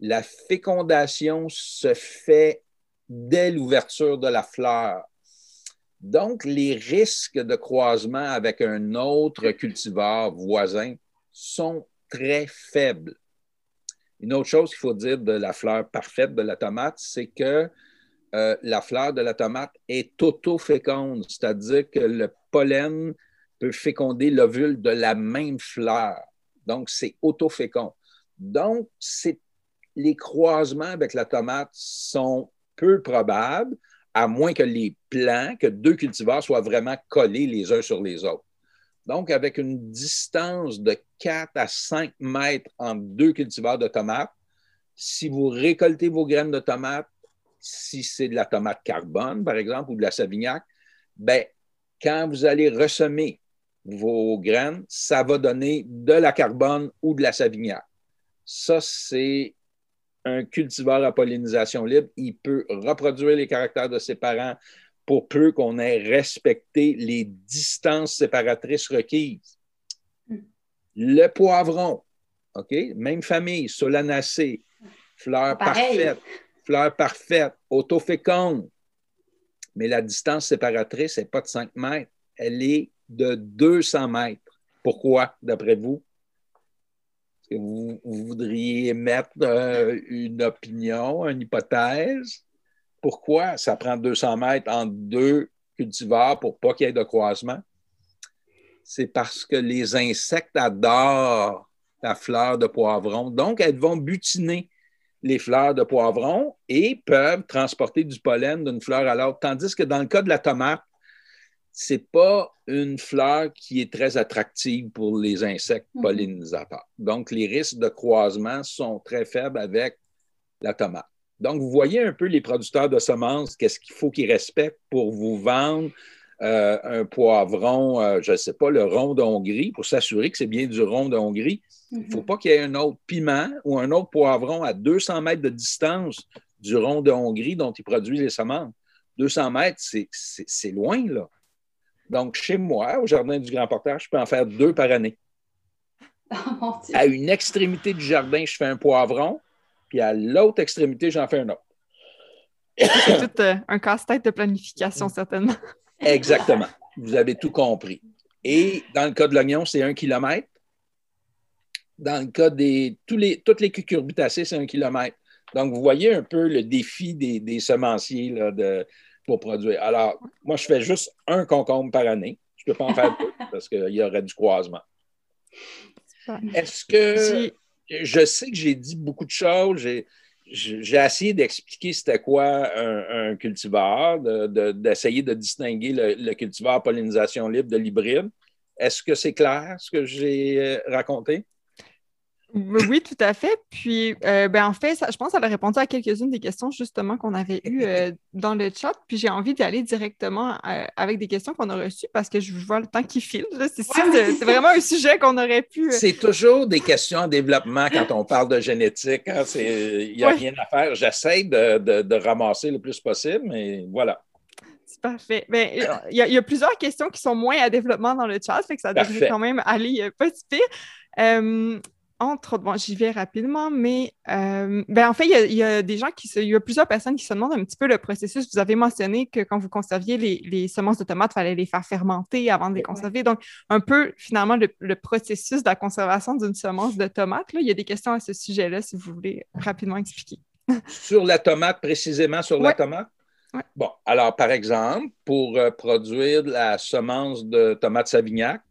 S4: la fécondation se fait dès l'ouverture de la fleur. Donc, les risques de croisement avec un autre cultivar voisin sont très faibles. Une autre chose qu'il faut dire de la fleur parfaite de la tomate, c'est que euh, la fleur de la tomate est auto-féconde, c'est-à-dire que le pollen peut féconder l'ovule de la même fleur. Donc, c'est auto-fécond. Donc, c'est les croisements avec la tomate sont peu probables, à moins que les plants, que deux cultivars soient vraiment collés les uns sur les autres. Donc, avec une distance de 4 à 5 mètres entre deux cultivars de tomates, si vous récoltez vos graines de tomates, si c'est de la tomate carbone, par exemple, ou de la savignac, ben, quand vous allez ressemer vos graines, ça va donner de la carbone ou de la savignac. Ça, c'est un cultivar à pollinisation libre, il peut reproduire les caractères de ses parents pour peu qu'on ait respecté les distances séparatrices requises. Hmm. Le poivron, OK? Même famille, solanacée, fleur parfaite, fleur parfaite, autoféconde. Mais la distance séparatrice n'est pas de 5 mètres, elle est de 200 mètres. Pourquoi, d'après vous? Vous, voudriez mettre euh, une opinion, une hypothèse? Pourquoi ça prend 200 mètres entre deux cultivars pour pas qu'il y ait de croisement? C'est parce que les insectes adorent la fleur de poivron. Donc, elles vont butiner les fleurs de poivron et peuvent transporter du pollen d'une fleur à l'autre. Tandis que dans le cas de la tomate, c'est pas une fleur qui est très attractive pour les insectes mhm. pollinisateurs. Donc, les risques de croisement sont très faibles avec la tomate. Donc, vous voyez un peu les producteurs de semences, qu'est-ce qu'il faut qu'ils respectent pour vous vendre euh, un poivron, euh, je ne sais pas, le rond d'Hongrie, pour s'assurer que c'est bien du rond d'Hongrie. Il ne faut mhm. pas qu'il y ait un autre piment ou un autre poivron à 200 mètres de distance du rond de Hongrie dont ils produisent les semences. 200 mètres, c'est loin, là. Donc, chez moi, au Jardin du Grand Portage, je peux en faire deux par année. Oh, à une extrémité du jardin, je fais un poivron, puis à l'autre extrémité, j'en fais un autre.
S2: C'est tout euh, un casse-tête de planification, certainement.
S4: Exactement. Vous avez tout compris. Et dans le cas de l'oignon, c'est un kilomètre. Dans le cas des tous les, toutes les cucurbitacées, c'est un kilomètre. Donc, vous voyez un peu le défi des, semenciers de, pour produire. Alors, moi, je fais juste un concombre par année. Je ne peux pas en faire deux parce qu'il y aurait du croisement. Est-ce que je sais que j'ai dit beaucoup de choses, j'ai, essayé d'expliquer c'était quoi un, cultivar, d'essayer de, distinguer le, cultivar pollinisation libre de l'hybride. Est-ce que c'est clair ce que j'ai euh, raconté?
S2: Oui, tout à fait. Puis, euh, ben, en fait, je pense qu'elle a répondu à quelques-unes des questions justement qu'on avait eues euh, dans le chat. Puis, j'ai envie d'aller directement euh, avec des questions qu'on a reçues parce que je vois le temps qui file. C'est vraiment un sujet qu'on aurait pu.
S4: C'est toujours des questions en développement quand on parle de génétique. Hein. Il n'y a rien à faire. J'essaie de, ramasser le plus possible, mais voilà.
S2: C'est parfait. Ben, il y, a plusieurs questions qui sont moins à développement dans le chat, fait que ça devrait quand même aller pas si pire entre bon, j'y vais rapidement, mais euh, ben, en fait, il y, a, des gens qui il y a plusieurs personnes qui se demandent un petit peu le processus. Vous avez mentionné que quand vous conserviez les, semences de tomates, il fallait les faire fermenter avant de les conserver. Donc, un peu finalement le, processus de la conservation d'une semence de tomate. Là. Il y a des questions à ce sujet-là, si vous voulez rapidement expliquer.
S4: sur la tomate, précisément sur la tomate? Bon, alors par exemple, pour euh, produire la semence de tomate Savignac,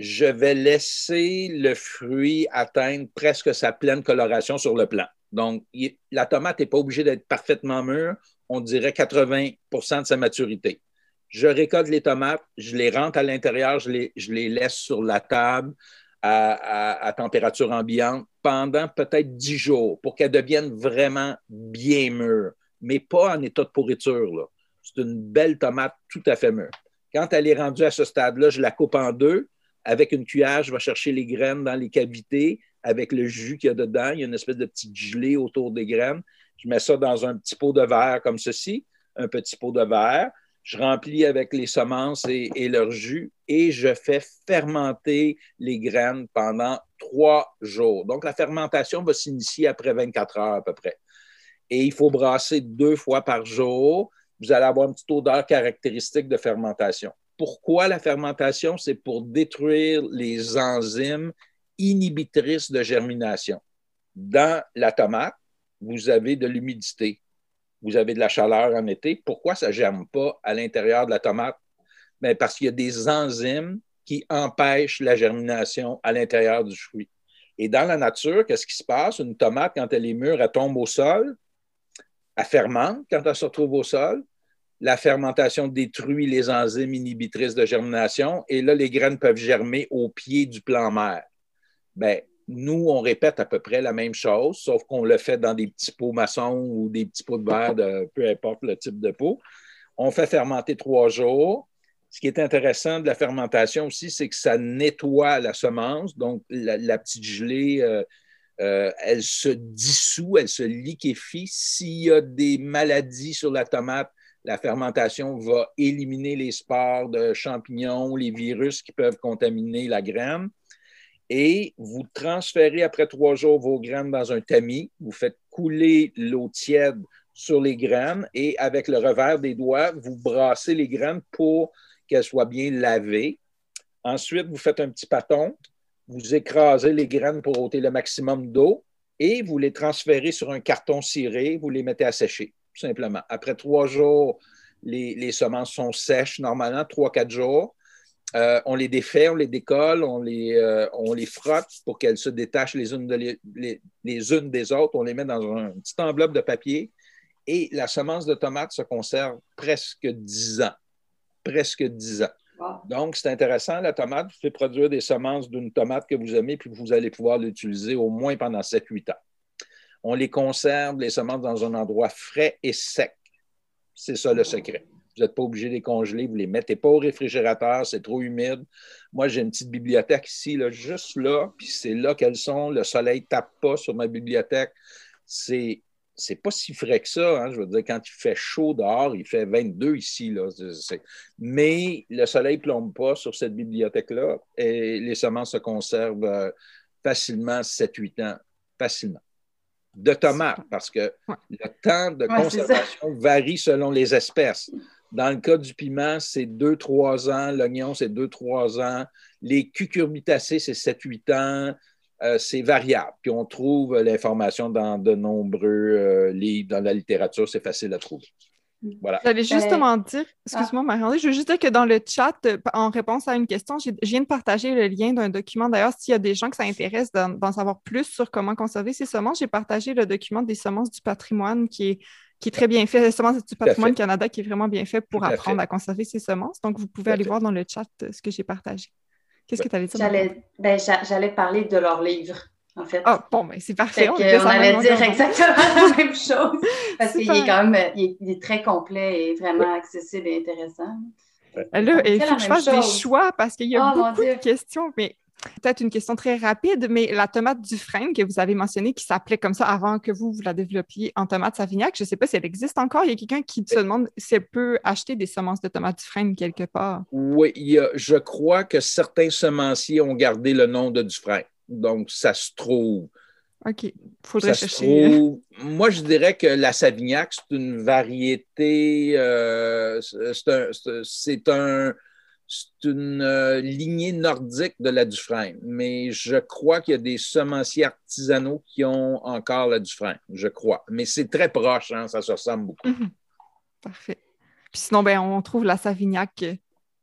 S4: je vais laisser le fruit atteindre presque sa pleine coloration sur le plant. Donc, la tomate n'est pas obligée d'être parfaitement mûre, on dirait 80% de sa maturité. Je récolte les tomates, je les rentre à l'intérieur, je les, laisse sur la table à, température ambiante pendant peut-être 10 jours pour qu'elles deviennent vraiment bien mûres, mais pas en état de pourriture. C'est une belle tomate tout à fait mûre. Quand elle est rendue à ce stade-là, je la coupe en deux, avec une cuillère, je vais chercher les graines dans les cavités avec le jus qu'il y a dedans. Il y a une espèce de petit gelée autour des graines. Je mets ça dans un petit pot de verre comme ceci, un petit pot de verre. Je remplis avec les semences et, et leur jus et je fais fermenter les graines pendant trois jours. Donc, la fermentation va s'initier après 24 heures à peu près. Et il faut brasser deux fois par jour. Vous allez avoir une petite odeur caractéristique de fermentation. Pourquoi la fermentation? C'est pour détruire les enzymes inhibitrices de germination. Dans la tomate, vous avez de l'humidité, vous avez de la chaleur en été. Pourquoi ça ne germe pas à l'intérieur de la tomate? Bien, parce qu'il y a des enzymes qui empêchent la germination à l'intérieur du fruit. Et dans la nature, qu'est-ce qui se passe? Une tomate, quand elle est mûre, elle tombe au sol, elle fermente quand elle se retrouve au sol, la fermentation détruit les enzymes inhibitrices de germination et là, les graines peuvent germer au pied du plant mère. Bien, nous, on répète à peu près la même chose, sauf qu'on le fait dans des petits pots maçons ou des petits pots de verre, peu importe le type de pot. On fait fermenter trois jours. Ce qui est intéressant de la fermentation aussi, c'est que ça nettoie la semence. Donc, la, petite gelée, euh, euh, elle se dissout, elle se liquéfie. S'il y a des maladies sur la tomate, la fermentation va éliminer les spores de champignons, les virus qui peuvent contaminer la graine. Et vous transférez après trois jours vos graines dans un tamis. Vous faites couler l'eau tiède sur les graines et avec le revers des doigts, vous brassez les graines pour qu'elles soient bien lavées. Ensuite, vous faites un petit pâton, vous écrasez les graines pour ôter le maximum d'eau et vous les transférez sur un carton ciré, vous les mettez à sécher tout simplement. Après trois jours, les, semences sont sèches normalement, trois, quatre jours. Euh, on les défait, on les décolle, on les, euh, on les frotte pour qu'elles se détachent les unes, les, unes des autres. On les met dans une petite enveloppe de papier et la semence de tomate se conserve presque dix ans. Presque dix ans. Donc, c'est intéressant. La tomate vous fait produire des semences d'une tomate que vous aimez, puis vous allez pouvoir l'utiliser au moins pendant 7-8 ans. On les conserve, les semences, dans un endroit frais et sec. C'est ça le secret. Vous n'êtes pas obligé de les congeler, vous ne les mettez pas au réfrigérateur, c'est trop humide. Moi, j'ai une petite bibliothèque ici, là, juste là, puis c'est là qu'elles sont. Le soleil ne tape pas sur ma bibliothèque. C'est c'est pas si frais que ça. Hein. Je veux dire, quand il fait chaud dehors, il fait 22 ici. Là. Mais le soleil ne plombe pas sur cette bibliothèque-là et les semences se conservent euh, facilement 7-8 ans. Facilement. De tomates, parce que le temps de conservation varie selon les espèces. Dans le cas du piment, c'est 2-3 ans. L'oignon, c'est 2-3 ans. Les cucurbitacées, c'est 7-8 ans. Euh, c'est variable. Puis on trouve l'information dans de nombreux euh, livres, dans la littérature, c'est facile à trouver.
S2: Voilà. J'allais justement dire, excuse-moi, Marie-André, je veux juste dire que dans le chat, euh, en réponse à une question, je viens de partager le lien d'un document. D'ailleurs, s'il y a des gens qui s'intéressent d'en savoir plus sur comment conserver ces semences, j'ai partagé le document des semences du patrimoine qui est, qui est très bien fait, les semences du patrimoine Canada, qui est vraiment bien fait pour apprendre à, conserver ces semences. Donc, vous pouvez aller voir dans le chat ce que j'ai partagé. Qu'est-ce que tu allais dire?
S3: J'allais, ben, j'allais parler de leur livre, en fait.
S2: Ah, bon, ben, c'est parfait.
S3: On, allait dire exactement la même chose. Parce qu'il est quand même il est, très complet et vraiment accessible et intéressant.
S2: Là, il faut que je fasse des choix parce qu'il y a oh, beaucoup de questions, mais Peut-être une question très rapide, mais la tomate du frein que vous avez mentionnée, qui s'appelait comme ça avant que vous, vous la développiez en tomate savignac, je ne sais pas si elle existe encore. Il y a quelqu'un qui se demande si elle peut acheter des semences de tomate du frein quelque part.
S4: Oui, je crois que certains semenciers ont gardé le nom de Dufresne. Donc, ça se trouve.
S2: OK. Il faudrait chercher.
S4: Moi, je dirais que la Savignac, c'est une variété. Euh, c'est un, c'est une euh, lignée nordique de la Dufresne, mais je crois qu'il y a des semenciers artisanaux qui ont encore la Dufresne, je crois. Mais c'est très proche, hein, ça se ressemble beaucoup. Mhm.
S2: Parfait. Puis sinon, ben, on trouve la Savignac euh,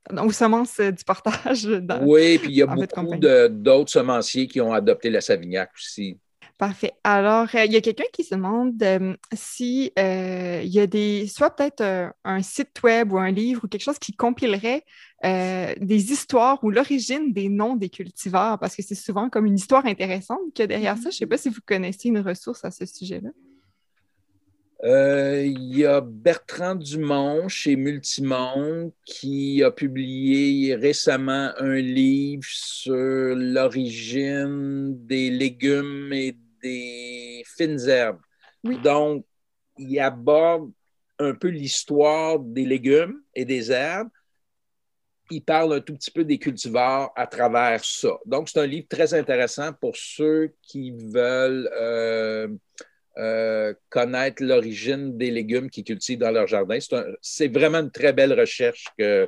S2: aux semences du portage.
S4: oui, puis il y a beaucoup d'autres semenciers qui ont adopté la Savignac aussi.
S2: Parfait. Alors, euh, il y a quelqu'un qui se demande euh, si euh, il y a des, soit peut-être un site web ou un livre ou quelque chose qui compilerait des histoires ou l'origine des noms des cultivars, parce que c'est souvent comme une histoire intéressante que derrière ça. Je ne sais pas si vous connaissez une ressource à ce sujet-là.
S4: Il y a Bertrand Dumont chez Multimonde qui a publié récemment un livre sur l'origine des légumes et des fines herbes. Donc, il aborde un peu l'histoire des légumes et des herbes. Il parle un tout petit peu des cultivars à travers ça. Donc, c'est un livre très intéressant pour ceux qui veulent euh, euh, connaître l'origine des légumes qu'ils cultivent dans leur jardin. C'est vraiment une très belle recherche que,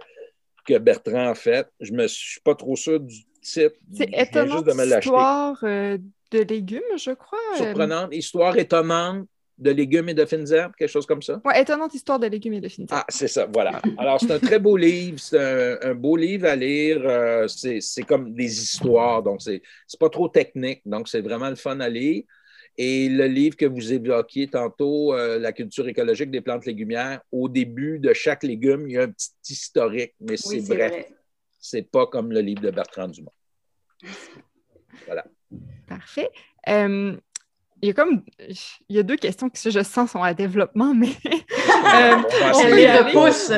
S4: que Bertrand a faite. Je ne suis pas trop sûr du titre.
S2: C'est étonnant l'histoire euh, de légumes, je crois.
S4: Euh, Surprenante, histoire étonnante de légumes et de fines herbes, quelque chose comme ça.
S2: Oui, étonnante histoire de légumes et de fines herbes.
S4: Ah, c'est ça, voilà. Alors, c'est un très beau livre, c'est un, beau livre à lire. Euh, c'est comme des histoires, donc c'est pas trop technique, donc c'est vraiment le fun à lire. Et le livre que vous évoquiez tantôt, euh, La culture écologique des plantes légumières, au début de chaque légume, il y a un petit historique, mais c'est bref. C'est pas comme le livre de Bertrand Dumont. Voilà.
S2: Parfait. Euh, il y a comme il y a deux questions qui, je sens, sont à développement, mais
S4: euh, on, les repousse.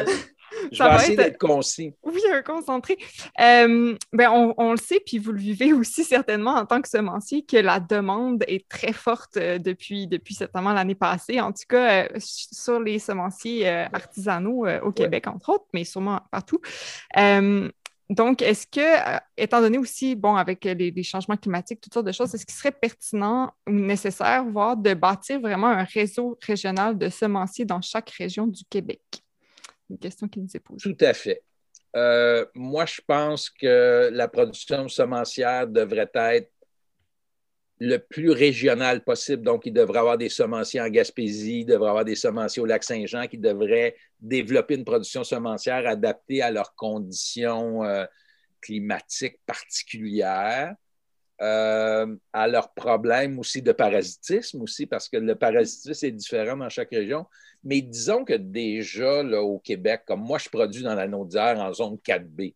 S4: Je vais essayer d'être concis.
S2: Oui, concentré. Euh, ben on, le sait, puis vous le vivez aussi certainement en tant que semencier, que la demande est très forte depuis, depuis certainement l'année passée, en tout cas sur les semenciers artisanaux au Québec, entre autres, mais sûrement partout. Donc, est-ce que, euh, étant donné aussi, bon, avec les, changements climatiques, toutes sortes de choses, est-ce qu'il serait pertinent ou nécessaire, voire de bâtir vraiment un réseau régional de semenciers dans chaque région du Québec? Une question qui nous est posée.
S4: Tout à fait. Euh, moi, je pense que la production semencière devrait être le plus régional possible. Donc, il devrait avoir des semenciers en Gaspésie, il devrait avoir des semenciers au lac Saint-Jean qui devraient développer une production semencière adaptée à leurs conditions euh, climatiques particulières, euh, à leurs problèmes aussi de parasitisme aussi, parce que le parasitisme est différent dans chaque région. Mais disons que déjà, au Québec, comme moi, je produis dans la Naudière en zone 4B,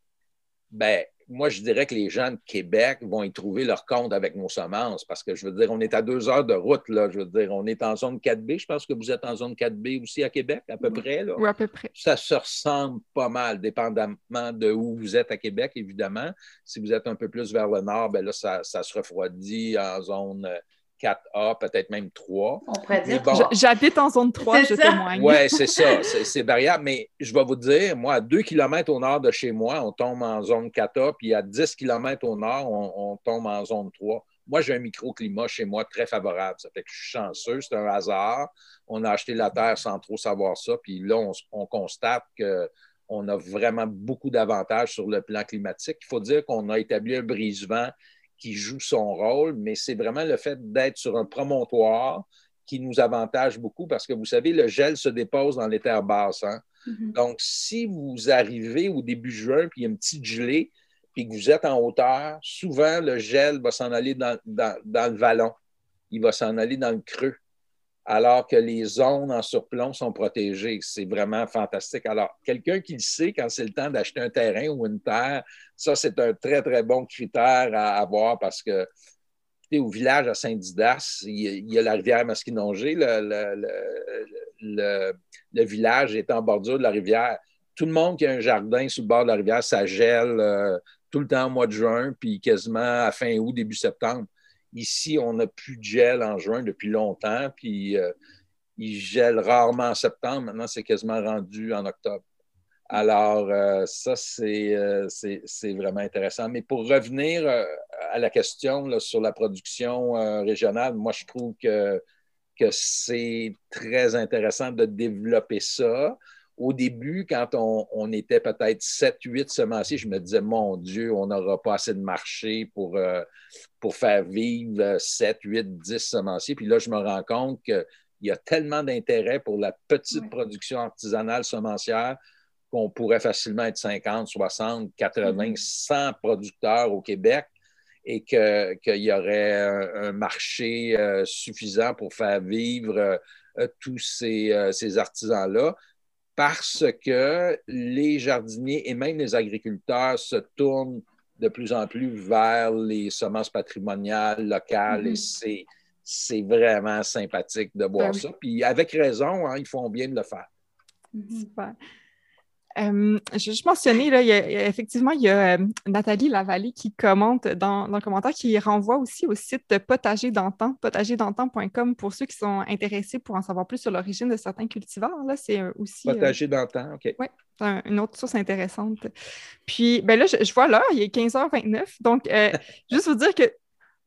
S4: ben, moi, je dirais que les gens de Québec vont y trouver leur compte avec nos semences parce que je veux dire, on est à deux heures de route, là. Je veux dire, on est en zone 4B. Je pense que vous êtes en zone 4B aussi à Québec, à peu près. Là.
S2: Oui, à peu près.
S4: Ça se ressemble pas mal, dépendamment de où vous êtes à Québec, évidemment. Si vous êtes un peu plus vers le nord, ben là, ça, se refroidit en zone 4A, peut-être même 3.
S3: On pourrait dire.
S2: J'habite en zone 3, je témoigne.
S4: Oui, c'est ça. C'est variable. Mais je vais vous dire, moi, à 2 km au nord de chez moi, on tombe en zone 4A, puis à 10 km au nord, on, tombe en zone 3. Moi, j'ai un microclimat chez moi très favorable. Ça fait que je suis chanceux, c'est un hasard. On a acheté la terre sans trop savoir ça. Puis là, on, on constate qu'on a vraiment beaucoup d'avantages sur le plan climatique. Il faut dire qu'on a établi un brise-vent qui joue son rôle, mais c'est vraiment le fait d'être sur un promontoire qui nous avantage beaucoup parce que vous savez, le gel se dépose dans les terres basses. Hein. Mm-hmm. Donc, si vous arrivez au début juin, puis il y a une petite gelée, puis que vous êtes en hauteur, souvent le gel va s'en aller dans, dans, le vallon. Il va s'en aller dans le creux alors que les zones en surplomb sont protégées. C'est vraiment fantastique. Alors, quelqu'un qui le sait quand c'est le temps d'acheter un terrain ou une terre, ça, c'est un très, très bon critère à avoir parce que au village à Saint-Didas, il y a la rivière Masquinongé. Le, village est en bordure de la rivière. Tout le monde qui a un jardin sur le bord de la rivière, ça gèle euh, tout le temps au mois de juin, puis quasiment à fin août, début septembre. Ici, on n'a plus de gel en juin depuis longtemps, puis euh, il gèle rarement en septembre. Maintenant, c'est quasiment rendu en octobre. Alors, euh, ça, euh, c'est vraiment intéressant. Mais pour revenir à la question sur la production régionale, moi, je trouve que, que c'est très intéressant de développer ça au début, quand on, était peut-être 7, 8 semenciers, je me disais, mon Dieu, on n'aura pas assez de marché pour, euh, pour faire vivre 7, 8, 10 semenciers. Puis là, je me rends compte qu'il y a tellement d'intérêt pour la petite production artisanale semencière qu'on pourrait facilement être 50, 60, 80, 100 producteurs au Québec et qu'il y aurait un, marché euh, suffisant pour faire vivre euh, tous ces, ces artisans-là parce que les jardiniers et même les agriculteurs se tournent de plus en plus vers les semences patrimoniales locales et mm-hmm. c'est, vraiment sympathique de voir ben ça. Puis avec raison, hein, ils font bien de le faire.
S2: Mm-hmm. Super. Euh, je vais juste mentionner, là, effectivement, il y a euh, Nathalie Lavallée qui commente dans, le commentaire, qui renvoie aussi au site Potager d'antan, potagerdantan.com pour ceux qui sont intéressés pour en savoir plus sur l'origine de certains cultivars. Là, c'est euh, aussi.
S4: Potager d'antan, OK.
S2: Oui, une autre source intéressante. Puis, ben là, je, je vois l'heure, il est 15h29. Donc, juste vous dire que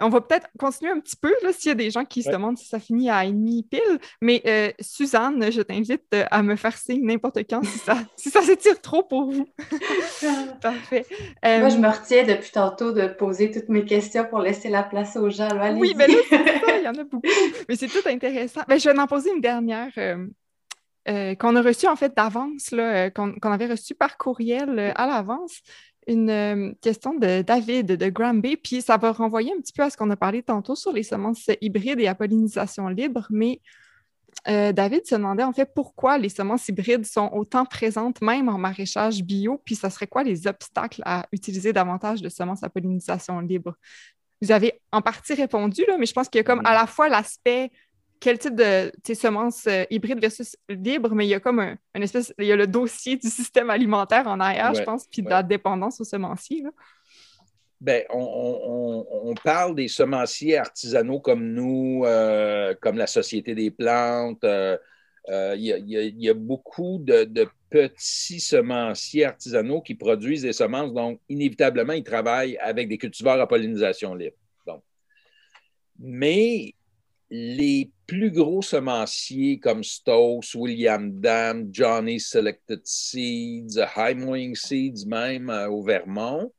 S2: on va peut-être continuer un petit peu s'il y a des gens qui se demandent si ça finit à demi pile. Mais euh, Suzanne, je t'invite euh, à me faire signe n'importe quand si ça, si ça s'étire trop pour vous. Parfait.
S3: Moi, je euh, me retiens depuis tantôt de poser toutes mes questions pour laisser la place aux gens.
S2: oui, mais là, il y en a beaucoup. Mais c'est tout intéressant. Ben, je vais en poser une dernière. qu'on a reçue en fait d'avance, qu'on avait reçue par courriel à l'avance une euh, question de David de Granby, puis ça va renvoyer un petit peu à ce qu'on a parlé tantôt sur les semences hybrides et à pollinisation libre, mais euh, David se demandait en fait pourquoi les semences hybrides sont autant présentes même en maraîchage bio, puis ça serait quoi les obstacles à utiliser davantage de semences à pollinisation libre. Vous avez en partie répondu, là, mais je pense qu'il y a comme à la fois l'aspect quel type de semences euh, hybrides versus libres, mais il y a comme un, espèce, il y a le dossier du système alimentaire en arrière, je pense, puis de la dépendance aux semenciers.
S4: Bien, on, parle des semenciers artisanaux comme nous, euh, comme la Société des plantes. Euh, il, y a, beaucoup de, de, petits semenciers artisanaux qui produisent des semences, donc inévitablement, ils travaillent avec des cultivars à pollinisation libre. Donc. Mais les plus gros semenciers comme Stoss, William Dam, Johnny Selected Seeds, Heimling Seeds même euh, au Vermont,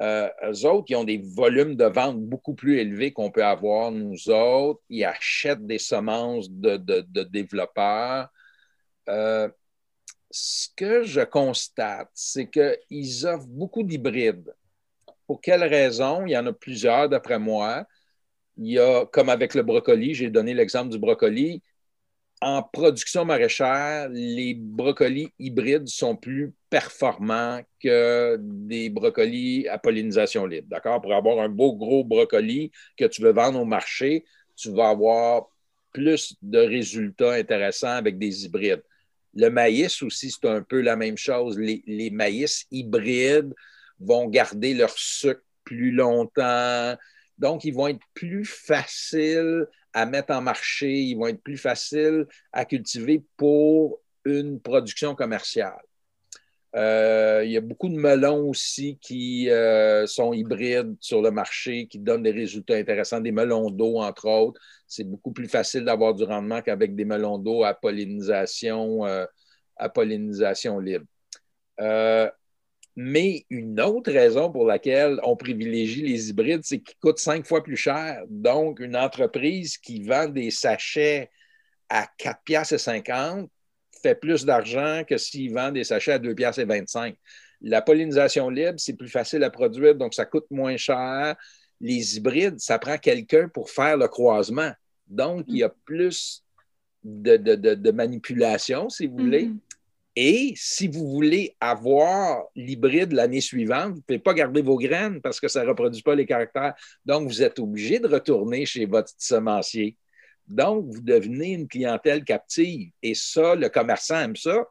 S4: euh, eux autres, ils ont des volumes de vente beaucoup plus élevés qu'on peut avoir nous autres. Ils achètent des semences de, développeurs. Euh, ce que je constate, c'est qu'ils offrent beaucoup d'hybrides. Pour quelles raisons? Il y en a plusieurs d'après moi il y a, comme avec le brocoli, j'ai donné l'exemple du brocoli, en production maraîchère, les brocolis hybrides sont plus performants que des brocolis à pollinisation libre. D'accord? Pour avoir un beau gros brocoli que tu veux vendre au marché, tu vas avoir plus de résultats intéressants avec des hybrides. Le maïs aussi, c'est un peu la même chose. Les, les maïs hybrides vont garder leur sucre plus longtemps, Donc, ils vont être plus faciles à mettre en marché, ils vont être plus faciles à cultiver pour une production commerciale. Euh, il y a beaucoup de melons aussi qui euh, sont hybrides sur le marché, qui donnent des résultats intéressants, des melons d'eau, entre autres. C'est beaucoup plus facile d'avoir du rendement qu'avec des melons d'eau à pollinisation, euh, à pollinisation libre. Mais une autre raison pour laquelle on privilégie les hybrides, c'est qu'ils coûtent cinq fois plus cher. Donc, une entreprise qui vend des sachets à 4,50 fait plus d'argent que s'il vend des sachets à 2 piastres et 25. La pollinisation libre, c'est plus facile à produire, donc ça coûte moins cher. Les hybrides, ça prend quelqu'un pour faire le croisement. Donc, il y a plus de, manipulation, si vous voulez. Mm-hmm. Et si vous voulez avoir l'hybride l'année suivante, vous ne pouvez pas garder vos graines parce que ça ne reproduit pas les caractères. Donc, vous êtes obligé de retourner chez votre semencier. Donc, vous devenez une clientèle captive. Et ça, le commerçant aime ça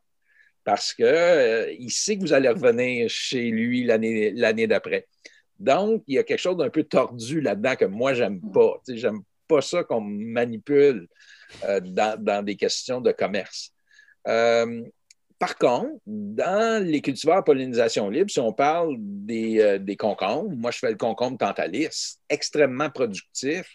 S4: parce qu'il euh, sait que vous allez revenir chez lui l'année d'après. Donc, il y a quelque chose d'un peu tordu là-dedans que moi, j'aime pas. Je j'aime pas ça qu'on manipule euh, dans, des questions de commerce. Euh, par contre, dans les cultivars à pollinisation libre, si on parle des, des concombres, moi je fais le concombre tantalis, extrêmement productif,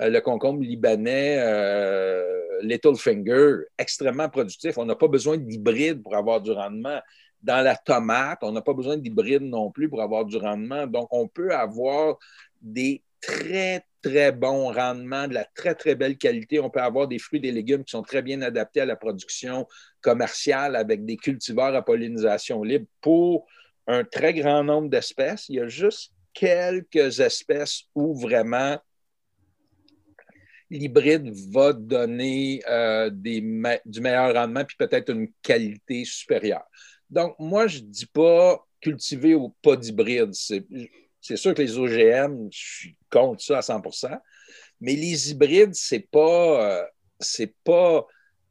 S4: euh, le concombre libanais euh, Little Finger, extrêmement productif. On n'a pas besoin d'hybride pour avoir du rendement. Dans la tomate, on n'a pas besoin d'hybride non plus pour avoir du rendement. Donc, on peut avoir des très, très bons rendements, de la très, très belle qualité. On peut avoir des fruits des légumes qui sont très bien adaptés à la production commerciale avec des cultivars à pollinisation libre pour un très grand nombre d'espèces. Il y a juste quelques espèces où vraiment l'hybride va donner euh, du meilleur rendement puis peut-être une qualité supérieure. Donc, moi, je ne dis pas cultiver ou pas d'hybride. C'est sûr que les OGM, je suis contre ça à 100% mais les hybrides, ce n'est pas, euh, c'est pas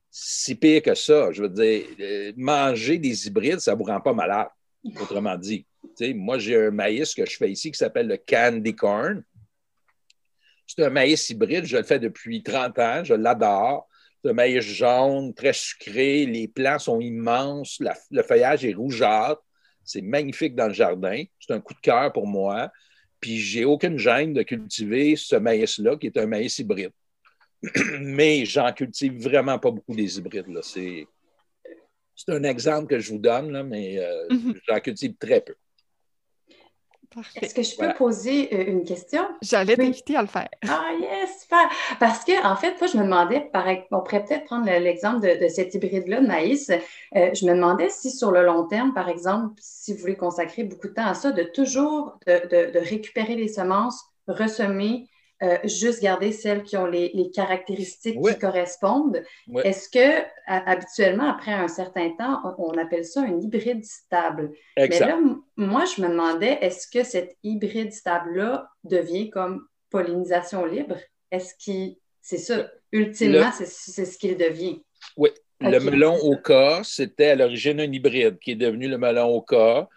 S4: si pire que ça. Je veux dire, euh, manger des hybrides, ça ne vous rend pas malade, autrement dit. moi, j'ai un maïs que je fais ici qui s'appelle le candy corn. C'est un maïs hybride, je le fais depuis 30 ans, je l'adore. C'est un maïs jaune, très sucré, les plants sont immenses, le feuillage est rougeâtre, c'est magnifique dans le jardin, c'est un coup de cœur pour moi. Puis j'ai aucune gêne de cultiver ce maïs-là, qui est un maïs hybride. Mais j'en cultive vraiment pas beaucoup des hybrides. C'est, un exemple que je vous donne, là, mais euh, mm-hmm. j'en cultive très peu.
S3: Est-ce que je peux poser euh, une question?
S2: J'allais t'inviter à le faire.
S3: Ah, yes, super! Parce que, en fait, moi, je me demandais, on pourrait peut-être prendre l'exemple de, cet hybride-là de maïs. Euh, je me demandais si, sur le long terme, par exemple, si vous voulez consacrer beaucoup de temps à ça, de toujours de récupérer les semences, ressemer, euh, juste garder celles qui ont les, caractéristiques qui correspondent. Est-ce que habituellement, après un certain temps, on, appelle ça un hybride stable? Mais là, moi, je me demandais, est-ce que cet hybride stable-là devient comme pollinisation libre? Est-ce qu'il. C'est ça, ultimement, c'est ce qu'il devient?
S4: Oui. Le melon au cas, c'était à l'origine un hybride qui est devenu le melon au cas.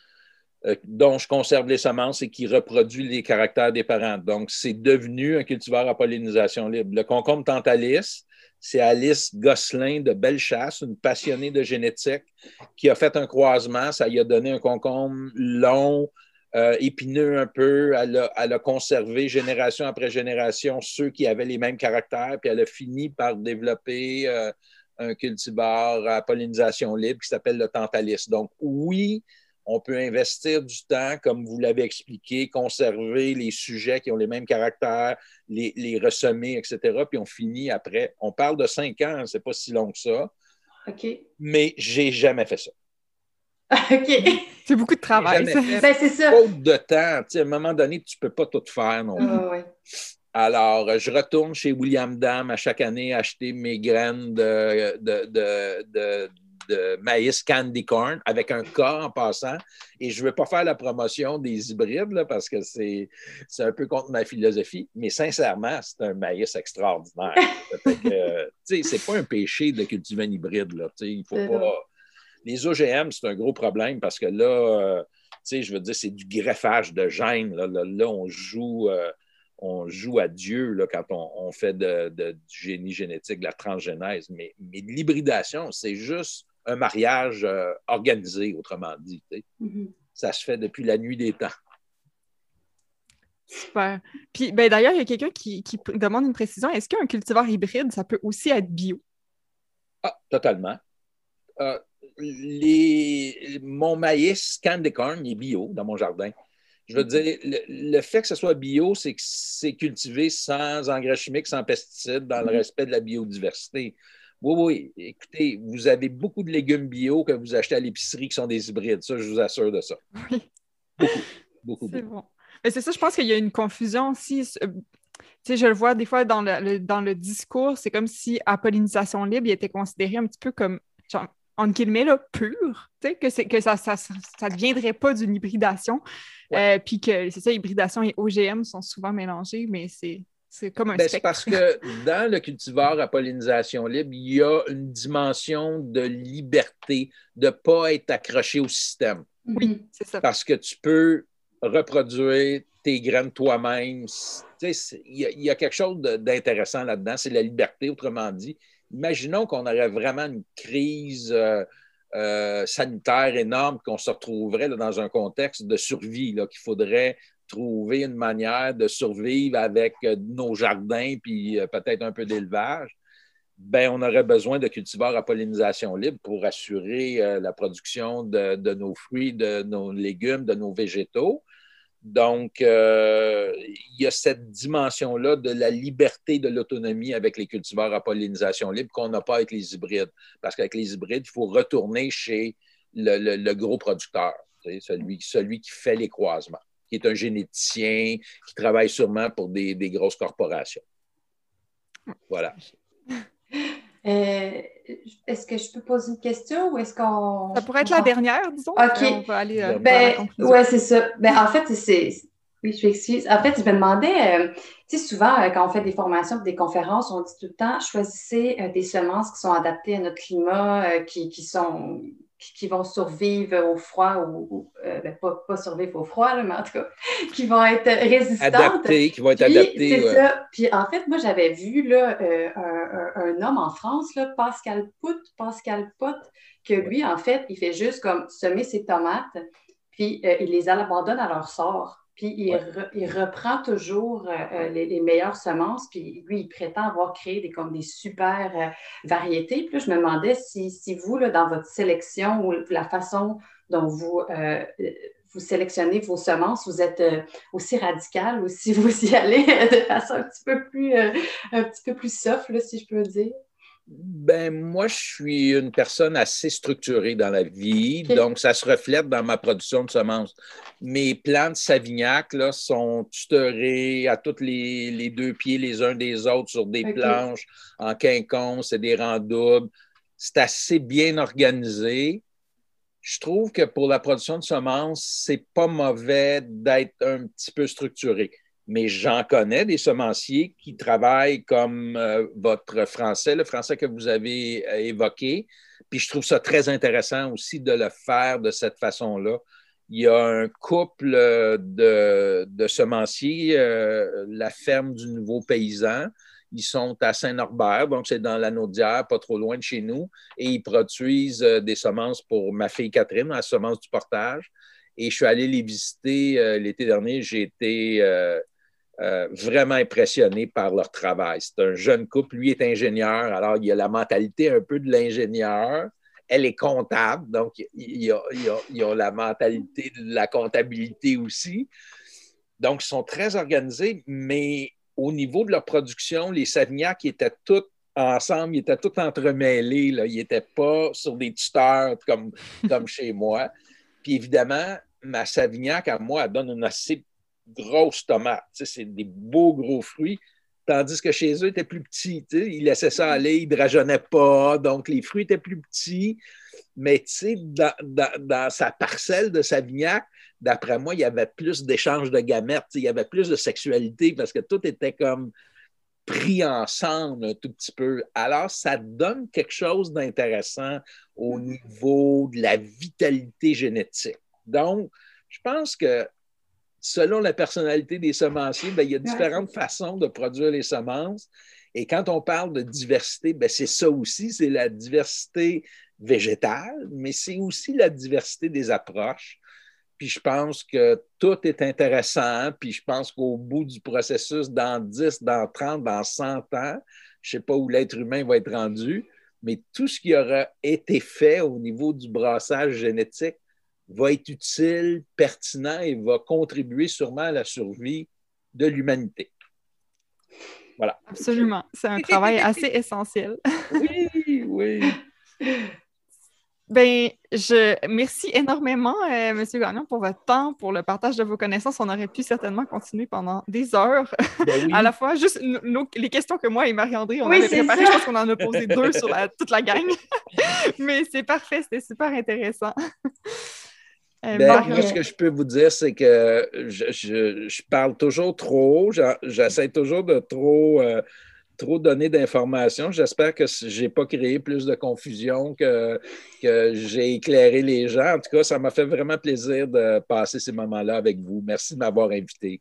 S4: Euh, dont je conserve les semences et qui reproduit les caractères des parents. Donc, c'est devenu un cultivar à pollinisation libre. Le concombre tantalis, c'est Alice Gosselin de Bellechasse, une passionnée de génétique, qui a fait un croisement. Ça lui a donné un concombre long, euh, épineux un peu. Elle a, conservé génération après génération ceux qui avaient les mêmes caractères, puis elle a fini par développer euh, un cultivar à pollinisation libre qui s'appelle le tantalis. Donc, oui, on peut investir du temps, comme vous l'avez expliqué, conserver les sujets qui ont les mêmes caractères, les, les ressemer, etc. Puis on finit après. On parle de cinq ans, c'est pas si long que ça.
S3: OK.
S4: Mais j'ai jamais fait ça.
S3: OK.
S2: C'est beaucoup de travail.
S3: Ben, c'est ça.
S4: Faute de temps. à un moment donné, tu ne peux pas tout faire non
S3: plus.
S4: Alors, je retourne chez William Dam à chaque année acheter mes graines de, de de maïs candy corn avec un K en passant. Et je ne veux pas faire la promotion des hybrides parce que c'est un peu contre ma philosophie, mais sincèrement, c'est un maïs extraordinaire. Ce n'est pas un péché de cultiver un hybride. Là, il faut pas... Les OGM, c'est un gros problème parce que là, euh, je veux dire, c'est du greffage de gènes. Là, on joue. Euh, on joue à Dieu là, quand on, fait de, du génie génétique, de la transgénèse. Mais, mais l'hybridation, c'est juste un mariage euh, organisé, autrement dit. Mm-hmm. Ça se fait depuis la nuit des temps.
S2: Super. Puis ben, d'ailleurs, il y a quelqu'un qui, demande une précision. Est-ce qu'un cultivar hybride, ça peut aussi être bio?
S4: Ah, totalement. Euh, les, mon maïs candy corn est bio dans mon jardin. Je veux dire, le, fait que ce soit bio, c'est que c'est cultivé sans engrais chimiques, sans pesticides, dans le mm-hmm. respect de la biodiversité. Oui, oui. Écoutez, vous avez beaucoup de légumes bio que vous achetez à l'épicerie qui sont des hybrides. Ça, je vous assure de ça. Oui. Beaucoup, beaucoup.
S2: C'est bon. Mais c'est ça, je pense qu'il y a une confusion aussi. Euh, tu sais, je le vois des fois dans le, dans le discours, c'est comme si à pollinisation libre, il était considéré un petit peu comme entre guillemets, là, pur, que, que ça ne deviendrait pas d'une hybridation. Euh, puis que, c'est ça, hybridation et OGM sont souvent mélangés, mais c'est, comme un ben,
S4: C'est parce que dans le cultivar à pollinisation libre, il y a une dimension de liberté, de ne pas être accroché au système.
S2: Oui, c'est ça.
S4: Parce que tu peux reproduire tes graines toi-même. Il y, y, a quelque chose d'intéressant là-dedans, c'est la liberté, autrement dit imaginons qu'on aurait vraiment une crise euh, euh, sanitaire énorme, qu'on se retrouverait dans un contexte de survie, qu'il faudrait trouver une manière de survivre avec euh, nos jardins puis peut-être un peu d'élevage. Ben, on aurait besoin de cultivars à pollinisation libre pour assurer la production de, nos fruits, de nos légumes, de nos végétaux. Donc, euh, il y a cette dimension-là de la liberté de l'autonomie avec les cultivars à pollinisation libre qu'on n'a pas avec les hybrides. Parce qu'avec les hybrides, il faut retourner chez le, gros producteur, celui, celui qui fait les croisements, qui est un généticien, qui travaille sûrement pour des grosses corporations. Voilà.
S3: Euh, est-ce que je peux poser une question ou est-ce qu'on.
S2: Ça pourrait être la dernière, disons.
S3: OK. On va aller euh, ben, Oui, c'est ça. Ben, en fait, c'est. Oui, je m'excuse. En fait, je me demandais, euh, tu sais, souvent, quand on fait des formations, des conférences, on dit tout le temps, choisissez des semences qui sont adaptées à notre climat, qui, qui, sont qui vont survivre au froid ou, euh, ben, pas, survivre au froid, mais en tout cas, qui vont être résistantes.
S4: Adaptées, qui vont être adaptées.
S3: C'est ça. Puis en fait, moi, j'avais vu là, euh, un, homme en France, là, Pascal Pout, Pascal Pot, que lui, en fait, il fait juste comme semer ses tomates, puis euh, il les abandonne à leur sort. Puis il, reprend toujours euh, euh, les, meilleures semences, puis lui, il prétend avoir créé des, comme des super euh, variétés. Puis là, je me demandais si, si vous, là, dans votre sélection ou la façon dont vous, vous sélectionnez vos semences, vous êtes aussi radical ou si vous y allez de façon un petit peu plus, un petit peu plus soft, là, si je peux dire.
S4: Ben, moi, je suis une personne assez structurée dans la vie, donc ça se reflète dans ma production de semences. Mes plantes Savignac là, sont tutorées à tous les, deux pieds les uns des autres sur des planches en quinconce et des rangs doubles. C'est assez bien organisé. Je trouve que pour la production de semences, c'est pas mauvais d'être un petit peu structuré mais j'en connais des semenciers qui travaillent comme euh, votre français, le français que vous avez euh, évoqué. Puis je trouve ça très intéressant aussi de le faire de cette façon-là. Il y a un couple de, semenciers, euh, la ferme du Nouveau Paysan. Ils sont à Saint-Norbert, donc c'est dans la Naudière, pas trop loin de chez nous, et ils produisent des semences pour ma fille Catherine, la semence du portage. Et je suis allé les visiter l'été dernier. J'ai été euh, vraiment impressionné par leur travail. C'est un jeune couple, lui est ingénieur, alors il a la mentalité un peu de l'ingénieur. Elle est comptable, donc il a, a, la mentalité de la comptabilité aussi. Donc, ils sont très organisés, mais au niveau de leur production, les Savignacs étaient tous ensemble, ils étaient tous entremêlés. Là. Ils n'étaient pas sur des tuteurs comme, comme chez moi. Puis évidemment, ma Savignac, à moi, elle donne une assez grosses tomates. C'est des beaux gros fruits. Tandis que chez eux, étaient plus petits. Ils laissaient ça aller, ils ne drageonnaient pas. Donc, les fruits étaient plus petits. Mais dans, dans, sa parcelle de Savignac, d'après moi, il y avait plus d'échanges de gamètes. Il y avait plus de sexualité parce que tout était comme pris ensemble un tout petit peu. Alors, ça donne quelque chose d'intéressant au niveau de la vitalité génétique. Donc, je pense que selon la personnalité des semenciers, ben, il y a différentes façons de produire les semences. Et quand on parle de diversité, ben, c'est ça aussi, c'est la diversité végétale, mais c'est aussi la diversité des approches. Puis je pense que tout est intéressant, puis je pense qu'au bout du processus, dans 10, dans 30, dans 100 ans, je ne sais pas où l'être humain va être rendu, mais tout ce qui aura été fait au niveau du brassage génétique va être utile, pertinent et va contribuer sûrement à la survie de l'humanité. Voilà.
S2: Absolument. C'est un travail assez essentiel.
S4: oui, oui.
S2: Ben, je merci énormément, euh, M. Gagnon, pour votre temps, pour le partage de vos connaissances. On aurait pu certainement continuer pendant des heures. Ben à la fois, juste les questions que moi et Marie-André, on avait préparées, je pense qu'on en a posé deux sur toute la gang. Mais c'est parfait, c'était super intéressant.
S4: Euh, ben, moi, ce que je peux vous dire, c'est que je, parle toujours trop. J'essaie toujours de trop. Euh, trop donné d'informations. J'espère que je n'ai pas créé plus de confusion, que, que j'ai éclairé les gens. En tout cas, ça m'a fait vraiment plaisir de passer ces moments-là avec vous. Merci de m'avoir invité.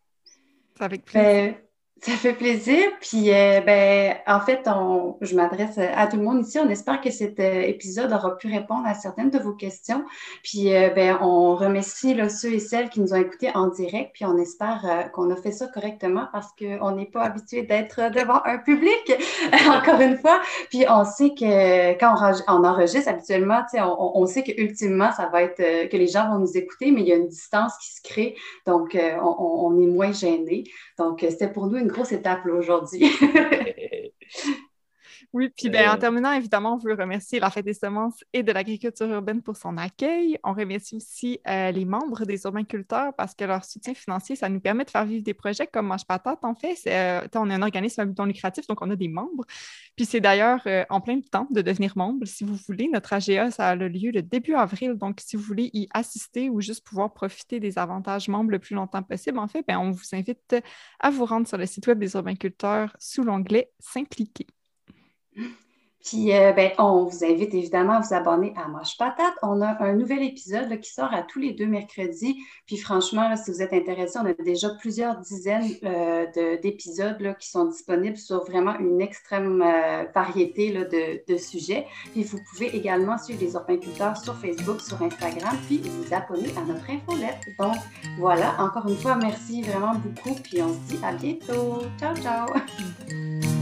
S2: Avec plaisir.
S3: Ben, ça fait plaisir. Puis, euh, ben, en fait, on, je m'adresse à tout le monde ici. On espère que cet euh, épisode aura pu répondre à certaines de vos questions. Puis, euh, ben, on remercie ceux et celles qui nous ont écoutés en direct. Puis, on espère qu'on a fait ça correctement parce qu'on n'est pas habitué d'être devant un public, encore une fois. Puis, on sait que quand on, enregistre habituellement, on, on sait qu'ultimement, ça va être que les gens vont nous écouter, mais il y a une distance qui se crée. Donc, on, on est moins gêné. Donc, c'était pour nous une grosse étape aujourd'hui.
S2: Oui, puis ben, en euh. terminant, évidemment, on veut remercier la Fête des semences et de l'agriculture urbaine pour son accueil. On remercie aussi euh, les membres des urbainculteurs parce que leur soutien financier, ça nous permet de faire vivre des projets comme Mange Patate, en fait. Euh, on est un organisme à but non lucratif, donc on a des membres. Puis c'est d'ailleurs en plein temps de devenir membre. Si vous voulez, notre AGA, ça a le lieu le début avril. Donc, si vous voulez y assister ou juste pouvoir profiter des avantages membres le plus longtemps possible, en fait, ben, on vous invite à vous rendre sur le site web des urbainculteurs sous l'onglet S'impliquer.
S3: Puis, euh, ben, on vous invite évidemment à vous abonner à Mange Patate. On a un nouvel épisode qui sort à tous les deux mercredis. Puis, franchement, si vous êtes intéressé, on a déjà plusieurs dizaines euh, d'épisodes qui sont disponibles sur vraiment une extrême euh, variété de, de, sujets. Puis, vous pouvez également suivre les urbainculteurs sur Facebook, sur Instagram, puis vous abonner à notre infolette. Donc, voilà, encore une fois, merci vraiment beaucoup. Puis, on se dit à bientôt. Ciao, ciao!